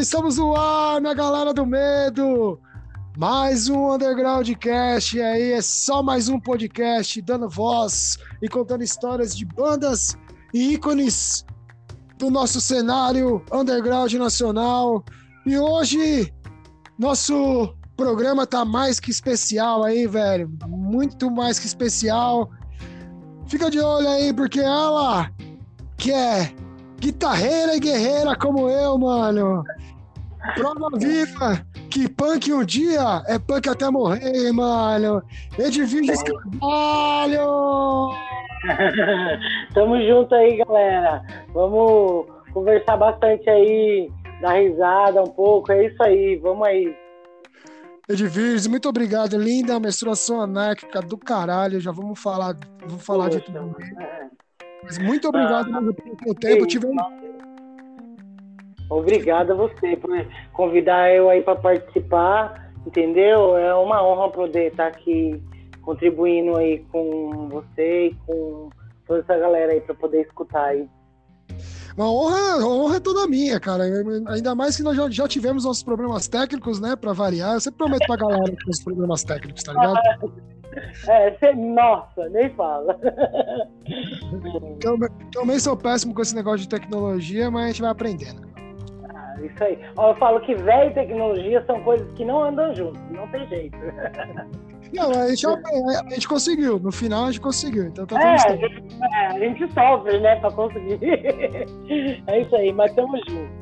Estamos no ar, minha galera do medo! Mais um Underground Cast, aí é só mais um podcast dando voz e contando histórias de bandas e ícones do nosso cenário underground nacional. E hoje nosso programa tá mais que especial aí, velho. Muito mais que especial. Fica de olho aí, porque ela que é guitarreira e guerreira como eu, mano. Prova viva que punk um dia é punk até morrer, mano. Edviges Carvalho! Tamo junto aí, galera. Vamos conversar bastante aí, dar risada um pouco. É isso aí, vamos aí. Edviges, muito obrigado. Linda menstruação anárquica do caralho. Já vamos falar, vamos falar de tudo. Mas muito obrigado mesmo pelo tempo. Tive um Obrigado a você por convidar eu aí para participar, entendeu? É uma honra poder estar aqui contribuindo aí com você e com toda essa galera aí para poder escutar aí. Uma honra, honra é toda minha, cara. Ainda mais que nós já, já tivemos nossos problemas técnicos, né? Para variar. Eu sempre prometo pra galera que os problemas técnicos, tá ligado? É, você, nossa, nem fala. Eu também sou péssimo com esse negócio de tecnologia, mas a gente vai aprendendo. Isso aí. Eu falo que velho e tecnologia são coisas que não andam juntos, não tem jeito. Não, a gente, a gente conseguiu. No final a gente conseguiu. Então tá tudo É, a certo. gente, é, a gente sofre, né, pra conseguir. É isso aí, mas tamo junto.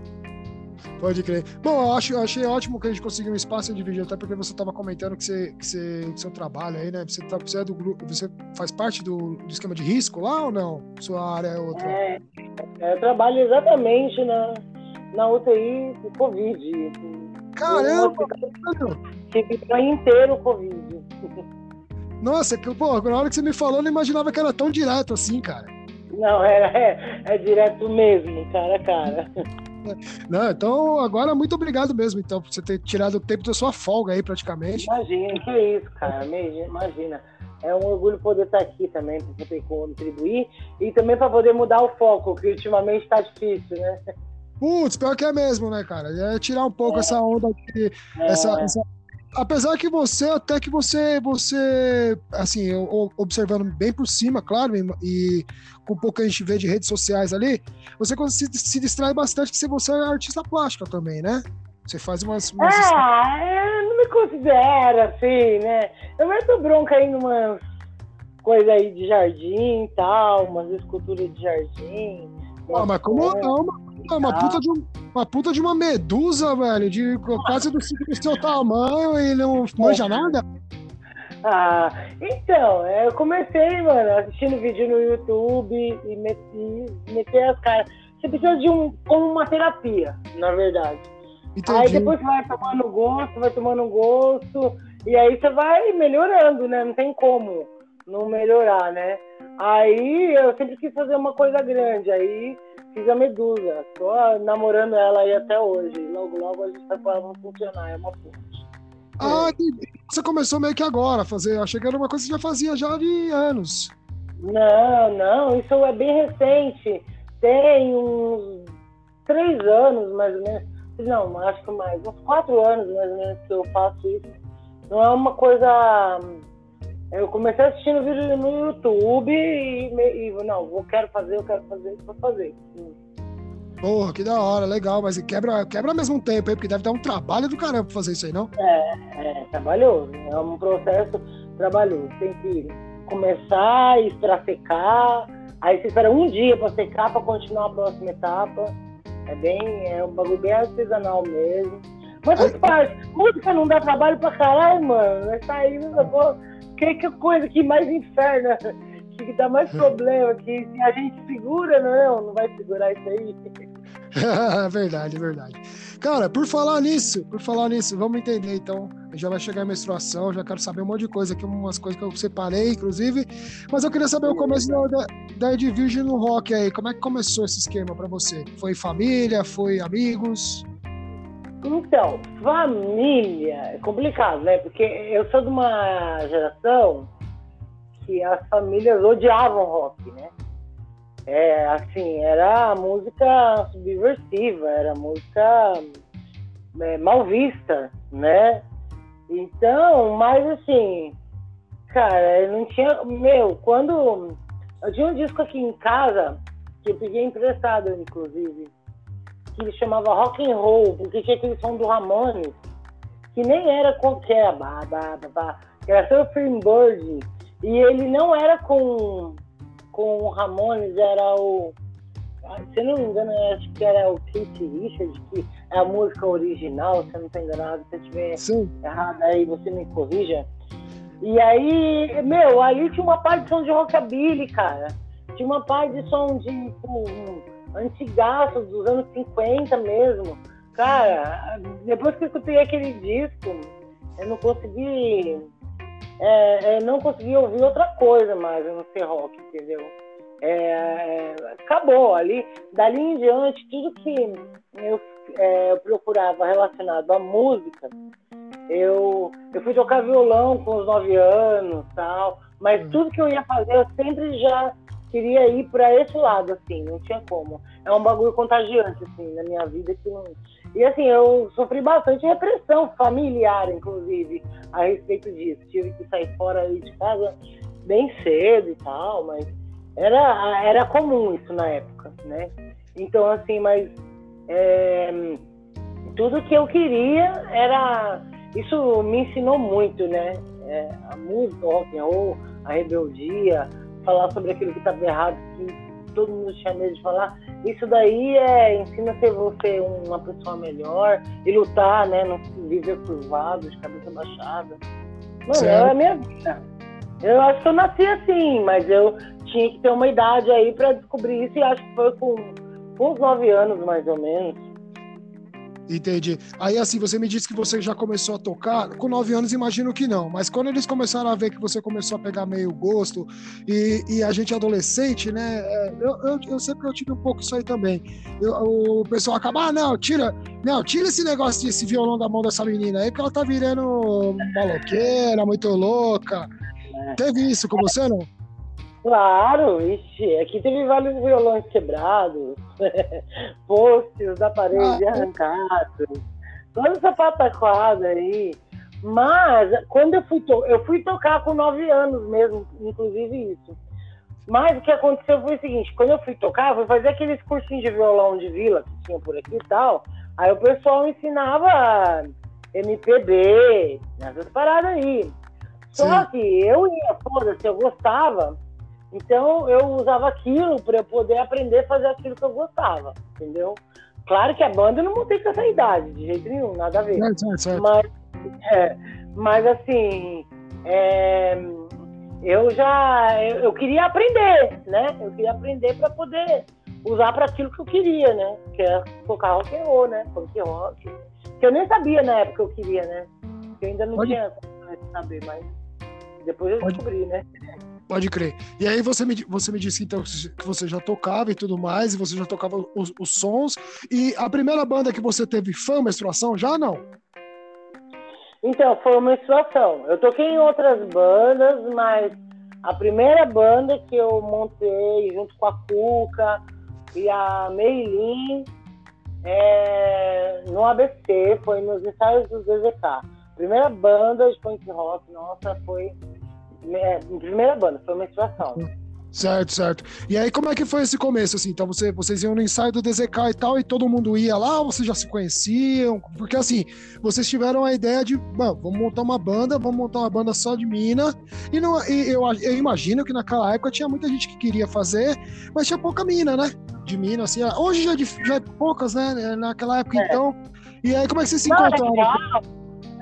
Pode crer. Bom, eu acho, achei ótimo que a gente conseguiu um espaço de vídeo, até porque você estava comentando que você, que você, do seu trabalho aí, né? Você, tá, você é do grupo, você faz parte do, do esquema de risco lá ou não? Sua área é outra? É, eu trabalho exatamente na, na UTI do Covid. Caramba, No mano! hospital inteiro Covid. Nossa, que, pô, na hora que você me falou, eu não imaginava que era tão direto assim, cara. Não, é, é, é direto mesmo, cara a cara. Não, então agora muito obrigado mesmo, então, por você ter tirado o tempo da sua folga aí praticamente. Imagina, que isso, cara. Imagina. É um orgulho poder estar aqui também, para poder contribuir e também para poder mudar o foco, que ultimamente está difícil, né? Putz, pior que é mesmo, né, cara? É tirar um pouco essa onda de. É, Essa, essa- Apesar que você, até que você, você, assim, observando bem por cima, claro, e, com pouco que a gente vê de redes sociais ali, você se, se distrai bastante que você é artista plástica também, né? Você faz umas. umas Ah, eu não me considero assim, né? Eu meto bronca aí numas coisas aí de jardim e tal, umas esculturas de jardim. Ah, mas como não? Uma, uma, puta de um- uma puta de uma medusa, velho, de quase do, do seu tamanho e não manja nada? Ah, então, é, eu comecei, mano, assistindo vídeo no YouTube e meti, meti as caras. Você precisa de um, como uma terapia, na verdade. Aí Entendi. depois você vai tomando gosto, vai tomando gosto, e aí você vai melhorando, né? Não tem como não melhorar, né? Aí eu sempre quis fazer uma coisa grande, aí fiz a Medusa. Tô namorando ela aí até hoje. Logo, logo a gente vai falar vamos funcionar, é uma ponte. Ah. Você começou meio que agora a fazer. Achei que era uma coisa que você já fazia já de anos. Não, não, isso é bem recente. Tem uns três anos, mais ou menos. Não, acho que mais. Uns quatro anos, mais ou menos, que eu faço isso. Não é uma coisa. Eu comecei assistindo vídeo no YouTube e, e não, eu quero fazer, eu quero fazer, vou fazer. Porra, que da hora, legal, mas quebra, quebra ao mesmo tempo aí, porque deve dar um trabalho do caramba pra fazer isso aí, não? É, é trabalhoso. É um processo trabalhoso. Tem que começar, esperar secar, aí você espera um dia pra secar pra continuar a próxima etapa. É bem, é um bagulho bem artesanal mesmo. Mas faz parte. Música não dá trabalho pra caralho, mano. Vai sair, que, que coisa que mais inferno que dá mais problema, que a gente segura, não, não vai segurar isso aí. é verdade, é verdade. Cara, por falar nisso, por falar nisso, vamos entender então. Já vai chegar a menstruação, já quero saber um monte de coisa aqui, umas coisas que eu separei, inclusive. Mas eu queria saber o começo da, da Ed Virgin no rock aí. Como é que começou esse esquema para você? Foi família? Foi amigos? Então, família é complicado, né? Porque eu sou de uma geração que as famílias odiavam rock, né? É, assim, era música subversiva, era música é, mal vista, né? Então, mas assim, cara, eu não tinha. Meu, quando. Eu tinha um disco aqui em casa, que eu peguei emprestado, inclusive, que ele chamava Rock and Roll, porque tinha aquele som do Ramones, que nem era qualquer, bah, bah, bah, bah, era Surfing Bird, e ele não era com, com o Ramones, era o. Se não me engano, acho que era o Keith Richards, que é a música original, se eu não estou enganado. Se eu estiver errado aí, você me corrija. E aí, meu, ali tinha uma parte de som de rockabilly, cara. Tinha uma parte de som de tipo, antigaço, dos anos 50 mesmo. Cara, depois que eu escutei aquele disco, eu não consegui é, é, não consegui ouvir outra coisa mais a não ser rock, entendeu? É, é, acabou ali. Dali em diante, tudo que eu, é, eu, procurava relacionado à música, eu, eu fui tocar violão com os nove anos tal, mas hum. tudo que eu ia fazer, eu sempre já queria ir para esse lado, assim, não tinha como. É um bagulho contagiante, assim, na minha vida que não. E assim, eu sofri bastante repressão familiar, inclusive, a respeito disso. Tive que sair fora de casa bem cedo e tal, mas era, era comum isso na época, né? Então, assim, mas é, tudo que eu queria era. Isso me ensinou muito, né? É, a música, o rock and roll, a rebeldia, falar sobre aquilo que estava errado, que todo mundo tinha medo de falar. Isso daí é, ensina a ser você uma pessoa melhor e lutar, né? Não viver curvado, de cabeça baixada. Mano, é a minha vida. Eu acho que eu nasci assim, mas eu tinha que ter uma idade aí para descobrir isso e acho que foi com, com uns nove anos, mais ou menos. Entendi. Aí, assim, você me disse que você já começou a tocar. Com nove anos, imagino que não. Mas quando eles começaram a ver que você começou a pegar meio gosto e, e a gente adolescente, né? É, eu, eu, eu sei que eu tive um pouco isso aí também. Eu, o pessoal acaba, ah, não, tira, não, tira esse negócio desse violão da mão dessa menina aí, porque ela tá virando maloqueira, muito louca. Teve isso com você, não? Claro, ixi, aqui teve vários violões quebrados, postes da parede ah, arrancados, toda essa pataquada aí. Mas quando eu fui, eu fui tocar com nove anos mesmo, inclusive isso. Mas o que aconteceu foi o seguinte, quando eu fui tocar, eu fui fazer aqueles cursinhos de violão de vila que tinha por aqui e tal. Aí o pessoal ensinava MPB, essas paradas aí. Só Sim. que eu ia, foda-se, eu gostava. Então eu usava aquilo para eu poder aprender a fazer aquilo que eu gostava, entendeu? Claro que a banda eu não montei com essa idade, de jeito nenhum, nada a ver. Certo, certo. Mas, é, mas assim, é, eu já eu, eu, queria aprender, né? Eu queria aprender para poder usar para aquilo que eu queria, né? Que é tocar rock and roll, né? Punk rock. Que eu nem sabia na época que eu queria, né? Que eu ainda não Pode... tinha saber, mas depois eu Pode... descobri, né? Pode crer. E aí você me, você me disse então que você já tocava e tudo mais, e você já tocava os, os sons. E a primeira banda que você teve fã, menstruação, já não? Então, foi uma menstruação. Eu toquei em outras bandas, mas a primeira banda que eu montei junto com a Cuca e a Meilin é, no ABC, foi nos ensaios do DZK. Primeira banda de punk rock, nossa, foi primeira banda, foi menstruação. Certo, certo. E aí, como é que foi esse começo, assim? Então, você, vocês iam no ensaio do DZK e tal, e todo mundo ia lá, ou vocês já se conheciam? Porque, assim, vocês tiveram a ideia de, bom, vamos montar uma banda, vamos montar uma banda só de mina, e, não, e eu, eu imagino que naquela época tinha muita gente que queria fazer, mas tinha pouca mina, né? De mina, assim. Hoje já, é já é poucas, né? Naquela época, é. então. E aí, como é que vocês se encontraram?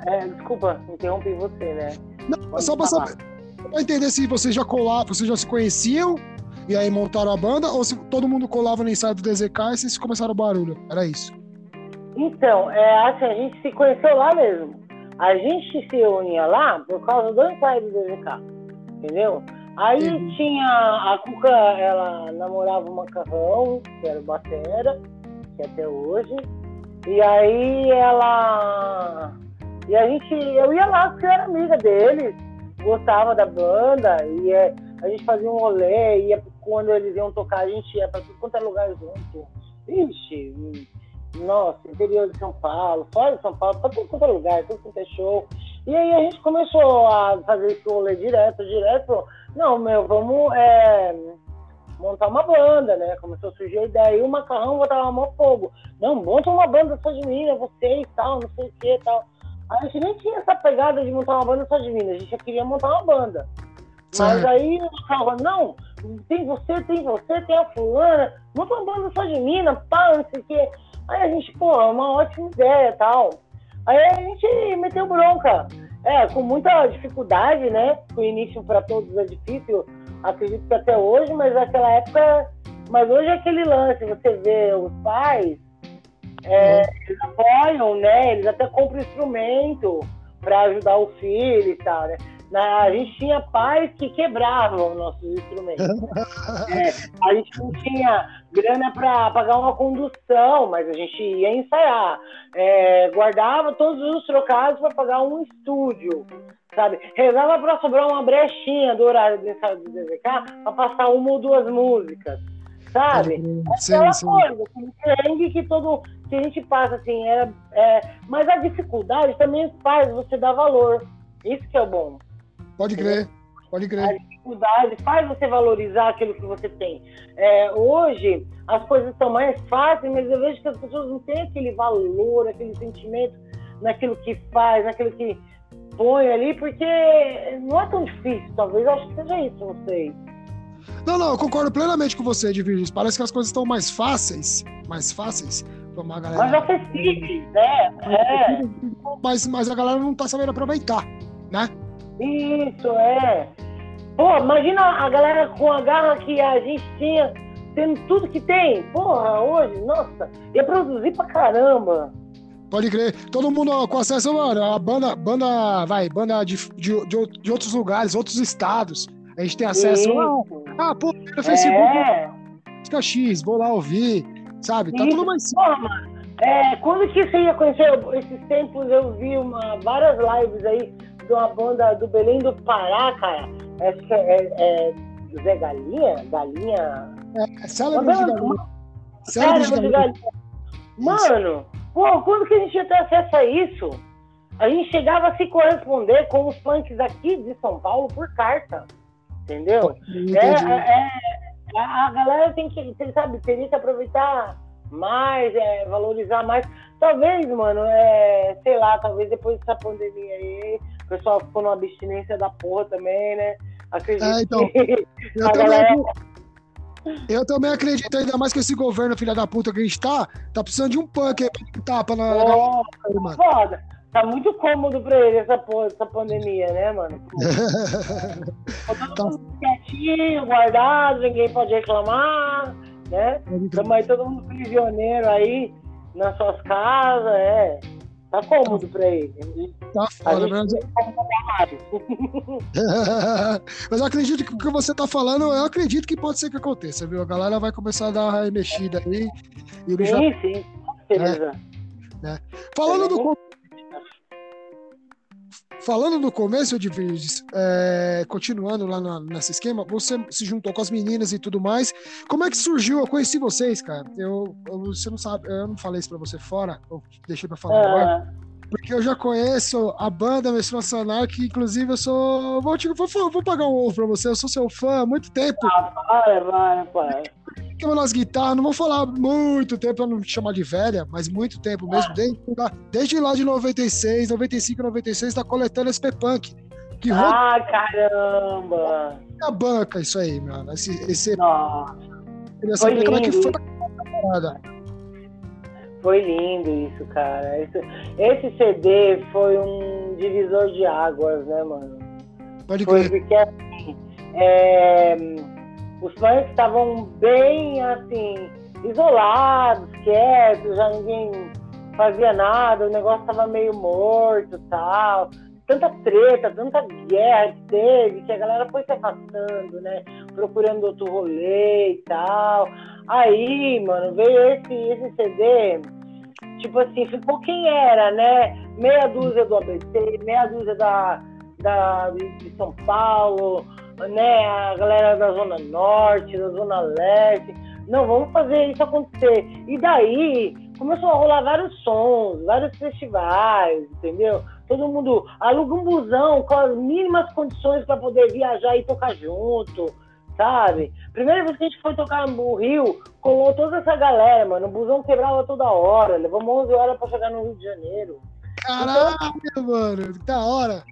É, desculpa, interrompi você, né? Não, só pra saber Pra entender se vocês já colavam, vocês já se conheciam e aí montaram a banda, ou se todo mundo colava no ensaio do DZK e vocês começaram o barulho. Era isso. Então, é, assim, a gente se conheceu lá mesmo. A gente se unia lá por causa do ensaio do DZK. Entendeu? Aí tinha a Cuca, ela namorava o Macarrão, que era o Batera, que é até hoje. E aí ela. E a gente. Eu ia lá porque eu era amiga deles gostava da banda, e é, a gente fazia um rolê, ia, quando eles iam tocar, a gente ia para tudo quanto é lugar junto. Ixi, nossa, interior de São Paulo, fora de São Paulo, para tudo quanto é lugar, tudo quanto é show. E aí a gente começou a fazer esse rolê direto, direto. Não, meu, vamos é, montar uma banda, né? Começou a surgir a ideia. E o Macarrão botava mó fogo. Não, monta uma banda só de mim, você e tal, não sei o que e tal. A gente nem tinha essa pegada de montar uma banda só de mina, a gente já queria montar uma banda. Mas aí eu falava, não, tem você, tem você, tem a fulana, monta uma banda só de mina, pá, não sei o quê. Aí a gente, pô, é uma ótima ideia e tal. Aí a gente meteu bronca. É, com muita dificuldade, né? O início para todos é difícil, acredito que até hoje, mas naquela época. Mas hoje é aquele lance, você vê os pais é, eles apoiam, né? Eles até compram instrumento para ajudar o filho e tal, né? Na, a gente tinha pais que quebravam nossos instrumentos. é, a gente não tinha grana para pagar uma condução, mas a gente ia ensaiar. É, guardava todos os trocados para pagar um estúdio, sabe? Rezava para sobrar uma brechinha do horário do ensaio do DZK para passar uma ou duas músicas sabe? Sim, Aquela sim. coisa, assim, perrengue que todo que a gente passa, assim, é, é, mas a dificuldade também faz você dar valor. Isso que é bom. Pode crer, pode crer. A dificuldade faz você valorizar aquilo que você tem. É, hoje, as coisas são mais fáceis, mas eu vejo que as pessoas não têm aquele valor, aquele sentimento naquilo que faz, naquilo que põe ali, porque não é tão difícil, talvez, eu acho que seja isso, não sei. Não, não, eu concordo plenamente com você, Edviges. Parece que as coisas estão mais fáceis, mais fáceis para uma galera. Mais acessíveis, né? É. Mas, mas a galera não tá sabendo aproveitar, né? Isso, é. Pô, imagina a galera com a garra que a gente tinha, tendo tudo que tem. Porra, hoje, nossa, ia produzir pra caramba. Pode crer. Todo mundo com acesso, mano, a banda, banda, vai, banda de, de, de outros lugares, outros estados. A gente tem acesso. Ah, pô, no Facebook. É. X, vou lá ouvir, sabe? Tá Isso. tudo mais simples. É, quando que você ia conhecer esses tempos, eu vi uma, várias lives aí de uma banda do Belém do Pará, cara. Acho que é, é, é Zé Galinha? Galinha. É, é Célebre de Galinha. Célebre de Galinha. Mano, pô, quando que a gente ia ter acesso a isso? A gente chegava a se corresponder com os punks aqui de São Paulo por carta. Entendeu? É, é, é, a galera tem que, você sabe, teria que aproveitar mais, é, valorizar mais. Talvez, mano, é, sei lá, talvez depois dessa pandemia aí, o pessoal ficou numa abstinência da porra também, né? Acredito é, então, que eu também, galera... Eu também acredito, ainda mais que esse governo, filha da puta, que a gente tá, tá precisando de um punk aí pra tapa na. Oh, na... Foda tá muito cômodo pra ele essa, essa pandemia, né, mano? tá todo mundo quietinho, guardado, ninguém pode reclamar, né? Estamos aí todo mundo prisioneiro aí nas suas casas, é. Tá cômodo pra ele. Tá foda, mas... mas eu acredito que o que você tá falando, eu acredito que pode ser que aconteça, viu? A galera vai começar a dar uma mexida aí. E sim, já... sim, beleza. É, né? Falando do Falando no começo de é, continuando lá na, nesse esquema, você se juntou com as meninas e tudo mais. Como é que surgiu? Eu conheci vocês, cara. Eu, eu você não sabe, eu não falei isso pra você fora, eu deixei pra falar agora. Porque eu já conheço a banda Menstruação que inclusive eu sou. Vou, te, vou, vou pagar um ovo pra você, eu sou seu fã há muito tempo. Ah, vai, vai, vai. Que nas guitarras, não vou falar muito tempo pra não te chamar de velha, mas muito tempo mesmo, desde, lá- desde lá de 96, 95, 96, tá coletando esse P-Punk. Que Ah, caramba! a banca isso aí, mano. Esse, esse, Nossa, queria foi saber como é que foi a parada. Foi lindo isso, cara. Esse, esse CD foi um divisor de águas, né, mano? Pode Foi crer. porque assim, é, os fãs estavam bem assim, isolados, quietos, já ninguém fazia nada, o negócio estava meio morto tal. Tanta treta, tanta guerra que teve, que a galera foi se afastando, né? Procurando outro rolê e tal. Aí, mano, veio esse, esse CD, tipo assim, ficou quem era, né? Meia dúzia do ABC, meia dúzia da, da, de São Paulo, né? A galera da Zona Norte, da Zona Leste. Não, vamos fazer isso acontecer. E daí começou a rolar vários sons, vários festivais, entendeu? Todo mundo aluga um busão com as mínimas condições para poder viajar e tocar junto, sabe? Primeira vez que a gente foi tocar no Rio, colou toda essa galera, mano. O busão quebrava toda hora, levamos 11 horas para chegar no Rio de Janeiro. Caralho, mano, que da hora.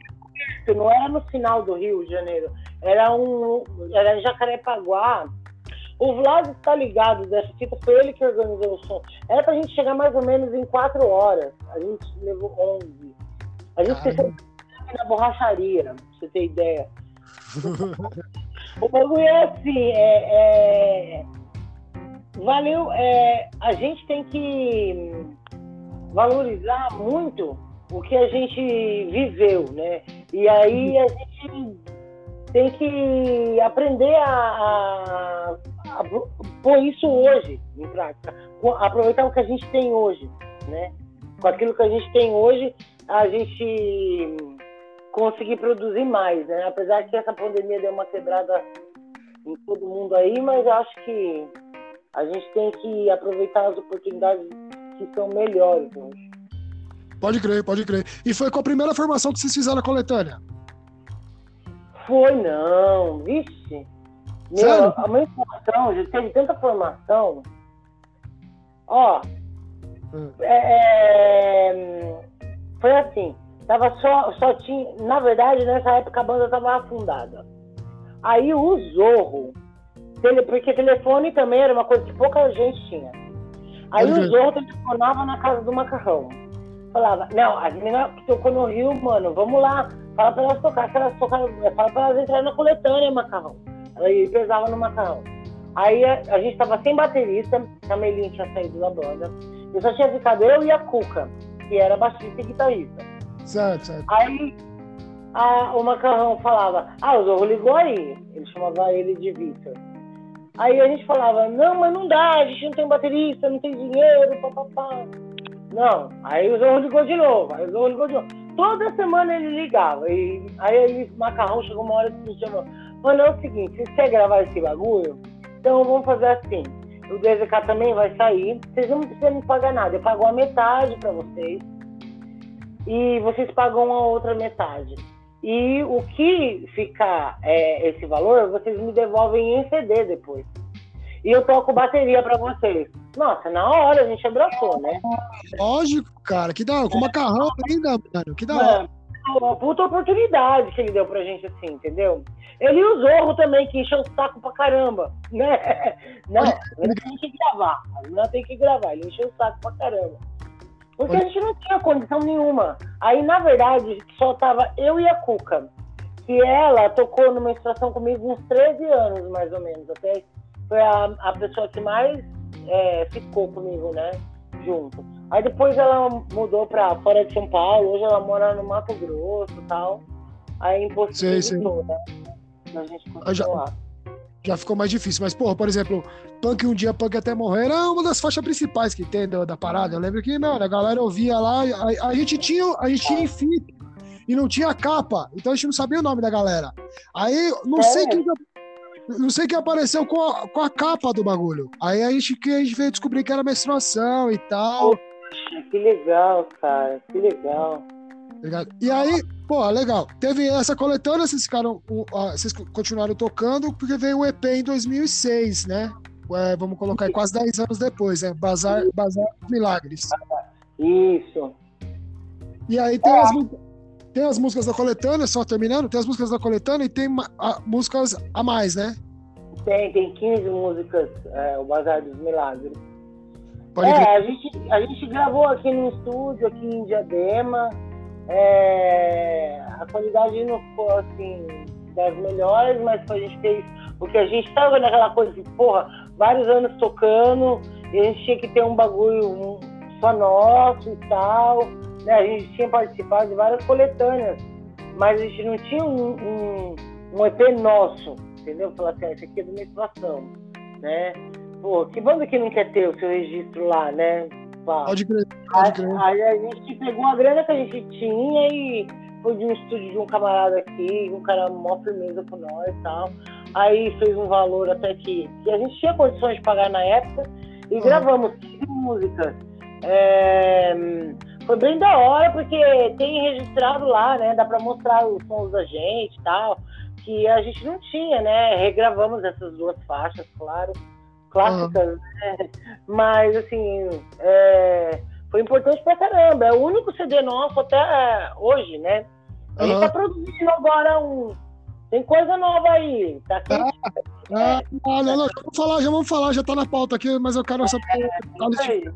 não era no final do Rio de Janeiro, era um era em Jacarepaguá. O Vlad está ligado dessa fita, foi ele que organizou o som. Era pra gente chegar mais ou menos em quatro horas. A gente levou 11. A gente Caramba. esqueceu na borracharia, pra você ter ideia. O bagulho é assim, é, é- valeu, é, a gente tem que valorizar muito o que a gente viveu, né? E aí a gente tem que aprender a, a, a pôr isso hoje em prática, aproveitar o que a gente tem hoje, né? Com aquilo que a gente tem hoje, a gente conseguir produzir mais, né? Apesar que essa pandemia deu uma quebrada em todo mundo aí, mas acho que a gente tem que aproveitar as oportunidades que são melhores hoje. Pode crer, pode crer. E foi com a primeira formação que vocês fizeram a coletânea. Foi não, vixe. Meu, a minha formação, já teve tanta formação. Ó, Hum. é, é, foi assim, tava só, só tinha, na verdade, nessa época a banda tava afundada. Aí o Zorro, tele, porque telefone também era uma coisa que pouca gente tinha. Aí Pode o. Zorro telefonava na casa do Macarrão. Falava, não, as meninas que tocou no Rio, mano, vamos lá, fala pra elas tocar, que elas tocaram, fala pra elas entrarem na coletânea, Macarrão. Aí pesava no Macarrão. Aí a, a gente tava sem baterista, a Melinha tinha saído da banda. Eu só tinha ficado eu e a Cuca, que era baixista e guitarrista. Certo, certo. Aí a- o Macarrão falava, ah, o Zorro ligou aí. Ele chamava ele de Victor. Aí a gente falava, não, mas não dá, a gente não tem baterista, não tem dinheiro, papapá. Não, aí o Zorro ligou de novo, aí o Zorro ligou de novo. Toda semana ele ligava. E aí ele, Macarrão chegou uma hora que me chamou. Mano, é o seguinte, vocês querem gravar esse bagulho? Então vamos fazer assim. O DZK também vai sair. Vocês não precisam me pagar nada. Eu pago a metade pra vocês. E vocês pagam a outra metade. E o que ficar é, esse valor, vocês me devolvem em CD depois. E eu toco bateria pra vocês. Nossa, na hora a gente abraçou, né? Lógico, cara, que da hora. Com macarrão ainda, mano. Que da hora. Uma puta oportunidade que ele deu pra gente assim, entendeu? Ele e o Zorro também, que encheu o saco pra caramba, né? Não, ele tem que gravar, não tem que gravar, ele encheu o saco pra caramba. Porque a gente não tinha condição nenhuma. Aí, na verdade, só tava eu e a Cuca. Que ela tocou numa estação comigo uns 13 anos, mais ou menos. Até foi a, a pessoa que mais é, ficou comigo, né? Junto. Aí depois ela mudou pra fora de São Paulo, hoje ela mora no Mato Grosso e tal. Aí impossibilitou, né? A gente continuar. Já ficou mais difícil. Mas, porra, por exemplo, Punk um dia, Punk até morrer era uma das faixas principais que tem da, da parada. Eu lembro que, mano, a galera ouvia lá, a, a gente tinha, a gente tinha em fita e não tinha capa. Então a gente não sabia o nome da galera. Aí, não É. sei quem. Não sei quem apareceu com a, com a capa do bagulho. Aí a gente, que a gente veio descobrir que era menstruação e tal. Que legal, cara. Que legal. E aí, pô, legal. Teve essa coletânea, vocês ficaram. vocês continuaram tocando, porque veio o EP em 2006, né? É, vamos colocar aí quase 10 anos depois, né? Bazar, Bazar dos Milagres. Isso. E aí tem as, mu- tem as músicas da coletânea, só terminando, tem as músicas da coletânea e tem a- músicas a mais, né? Tem, tem 15 músicas, é, o Bazar dos Milagres. Pode. É, a gente, a gente gravou aqui no estúdio, aqui em Diadema. É, a qualidade não ficou assim das melhores, mas a gente fez o que a gente estava naquela coisa de, porra, vários anos tocando, e a gente tinha que ter um bagulho só nosso e tal. Né? A gente tinha participado de várias coletâneas, mas a gente não tinha um, um, um EP nosso, entendeu? Falar assim, ah, esse aqui é do menstruação, né? Pô, que banda que não quer ter o seu registro lá, né? Pode crer, pode Aí, crer. aí a gente pegou a grana que a gente tinha e foi de um estúdio de um camarada aqui, um cara mó firmeza com nós e tal. Aí fez um valor até que, que a gente tinha condições de pagar na época e Uhum. gravamos 15 músicas. É, foi bem da hora, porque tem registrado lá, né? Dá pra mostrar os sons da gente e tal, que a gente não tinha, né? Regravamos essas duas faixas, claro, clássicas, né? Mas, assim, é, foi importante pra caramba. É o único CD nosso até é, hoje, né? Gente Aham. tá produzindo agora um. Tem coisa nova aí, tá quente Ah, ah, não, não, já vamos falar, já vamos falar, já tá na pauta aqui, mas eu quero saber aí.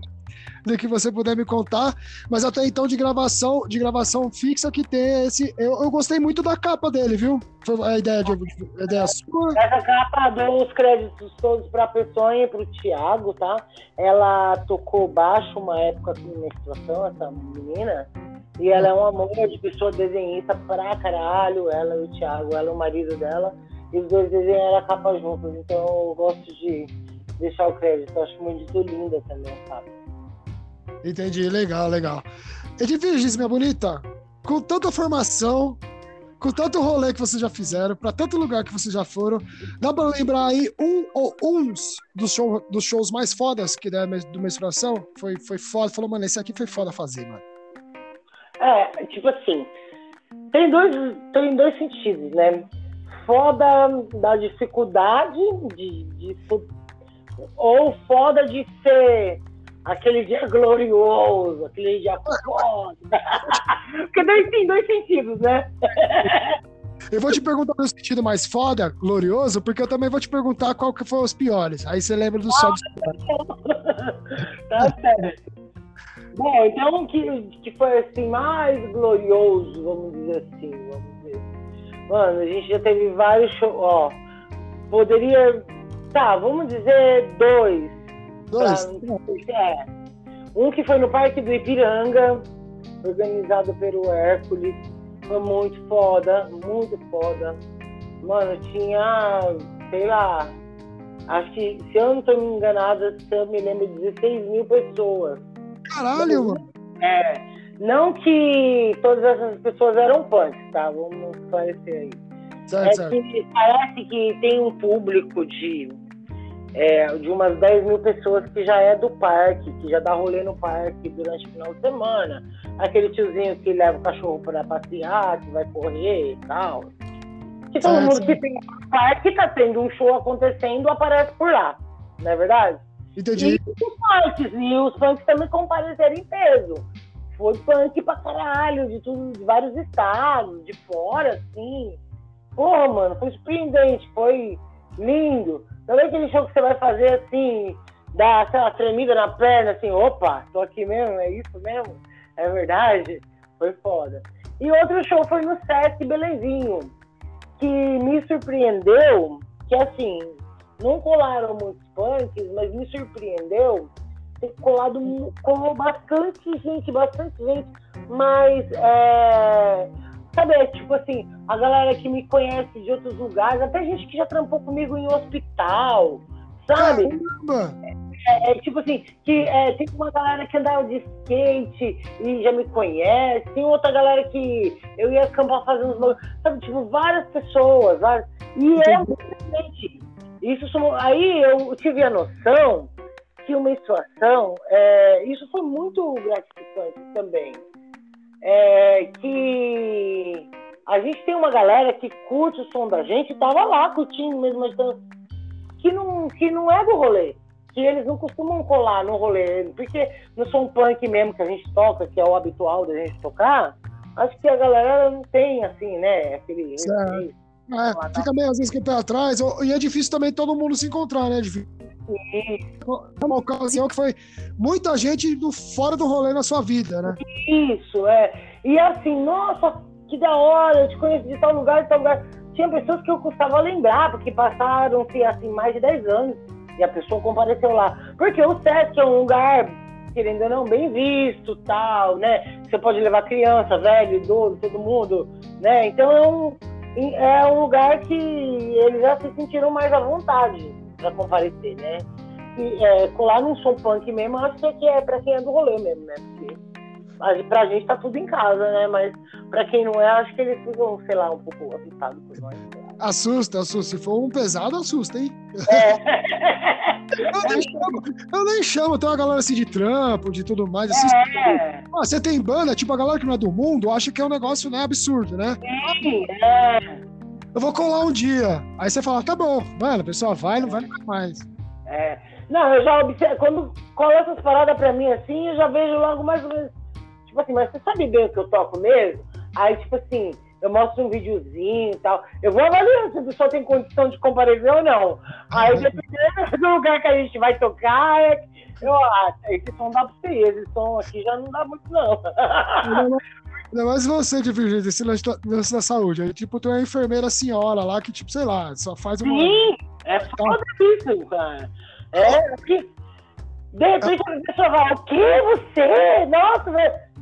Do que você puder me contar. Mas até então de gravação, de gravação fixa que tem esse. Eu, eu gostei muito da capa dele, viu? Foi a ideia de a ideia sua. Essa capa dou os créditos todos pra Peçonha e pro Thiago, tá? Ela tocou baixo uma época com menstruação, essa menina. E ela é um amor de pessoa desenhista pra caralho. Ela e o Thiago, ela e o marido dela. E os dois desenharam a capa juntos. Então eu gosto de deixar o crédito. Eu acho muito linda também a capa. Entendi, legal, legal. Edviges, minha bonita, com tanta formação, com tanto rolê que vocês já fizeram, pra tanto lugar que vocês já foram, dá pra lembrar aí um ou uns dos, show, dos shows mais fodas que da do menstruação? Foi, foi foda, falou, mano, esse aqui foi foda fazer, mano. É, tipo assim, tem dois, tem dois sentidos, né? Foda da dificuldade de, de ou foda de ser aquele dia glorioso, aquele dia foda. Porque daí tem dois sentidos, né? Eu vou te perguntar no sentido mais foda, glorioso, porque eu também vou te perguntar qual que foram os piores. Aí você lembra do sol dos tá certo. Bom, então que, que foi assim mais glorioso, vamos dizer assim, vamos dizer. Mano, a gente já teve vários shows, ó. Poderia. Tá, vamos dizer dois. Dois. Pra- é. Um que foi no Parque do Ipiranga, organizado pelo Hércules. Foi muito foda, muito foda. Mano, tinha, sei lá, acho que, se eu não tô me enganada, se eu me lembro, 16 mil pessoas. Caralho, mano. É, não que todas essas pessoas eram punks, tá? Vamos esclarecer aí. Certo, É certo. que parece que tem um público de, é, de umas 10 mil pessoas que já é do parque, que já dá rolê no parque durante o final de semana. Aquele tiozinho que leva o cachorro para passear, que vai correr e tal. Que todo Certo, mundo certo. que tem no parque tá tendo um show acontecendo aparece por lá, não é verdade? Entendi. E os punks, e os punks também compareceram em peso. Foi punk pra caralho, de tudo, de vários estados, de fora, assim. Porra, mano, foi surpreendente, foi lindo. Também aquele show que você vai fazer assim, sei lá, tremida na perna, assim, opa, tô aqui mesmo, é isso mesmo? É verdade? Foi foda. E outro show foi no Sesc Belezinho, que me surpreendeu, que assim, não colaram muitos punks, mas me surpreendeu ter colado colou bastante gente, bastante gente, mas é, sabe, é tipo assim, a galera que me conhece de outros lugares, até gente que já trampou comigo em hospital, sabe? Caramba! É, é tipo assim, que é, tem uma galera que andava de skate e já me conhece, tem outra galera que eu ia acampar fazendo uns sabe, tipo, várias pessoas, várias, e é muito diferente. Isso, aí eu tive a noção aqui uma situação, é, isso foi muito gratificante também, é, que a gente tem uma galera que curte o som da gente, tava lá curtindo mesmo, mas que não, que não é do rolê, que eles não costumam colar no rolê, porque no som punk mesmo que a gente toca, que é o habitual da gente tocar, acho que a galera não tem, assim, né, aquele... É, fica meio às vezes com o pé atrás, e é difícil também todo mundo se encontrar, né? É uma ocasião que foi muita gente do, fora do rolê na sua vida, né? Isso, é. E assim, nossa, que da hora, eu te conheço de tal lugar, de tal lugar. Tinha pessoas que eu custava lembrar, porque passaram-se assim, mais de 10 anos e a pessoa compareceu lá. Porque o SESC é um lugar, querendo ou não, bem visto, tal, né? Você pode levar criança, velho, idoso, todo mundo, né? Então é um, é um lugar que eles já se sentiram mais à vontade para comparecer, né? E é, colar num som punk mesmo, acho que é, para quem é do rolê mesmo, né? Porque pra gente tá tudo em casa, né? Mas pra quem não é, acho que eles ficam, sei lá, um pouco assustados por nós. Assusta, assusta. Se for um pesado, assusta, hein? É. eu, nem chamo, eu nem chamo, tem uma galera assim de trampo, de tudo mais. Assim, é. ah, você tem banda, tipo, a galera que não é do mundo acha que é um negócio né, absurdo, né? Sim, é. Eu vou colar um dia. Aí você fala, tá bom, mano, a pessoa vai, não vai nunca mais. É. Não, eu já observo, quando cola essas paradas pra mim assim, eu já vejo logo mais ou menos. Tipo assim, mas você sabe bem o que eu toco mesmo? Aí, tipo assim, eu mostro um videozinho e tal. Eu vou avaliando se a pessoa tem condição de comparecer ou não. Aí, dependendo do lugar que a gente vai tocar, é eu ah, esse som dá pra você esse som aqui já não dá muito, não. Ainda mais você, de Virgínia, esse lance da saúde. Aí, tipo, tem uma enfermeira senhora lá que, tipo, sei lá, só faz uma. Sim, é foda isso, cara. É, porque de repente a pessoa vai, o que você? Nossa,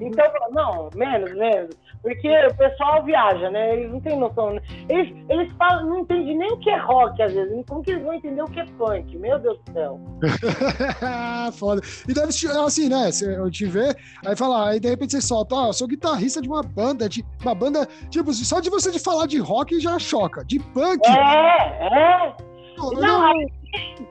então, não, menos, menos. Porque o pessoal viaja, né? Eles não têm noção. Né? Eles, eles falam, não entendem nem o que é rock, às vezes. Como que eles vão entender o que é funk? Meu Deus do céu. Foda. E deve ser assim, né? Eu te ver, aí falar, aí de repente você solta, ó, oh, eu sou guitarrista de uma banda, de uma banda, tipo, só de você de falar de rock já choca. De punk. É, é. Não, não, não...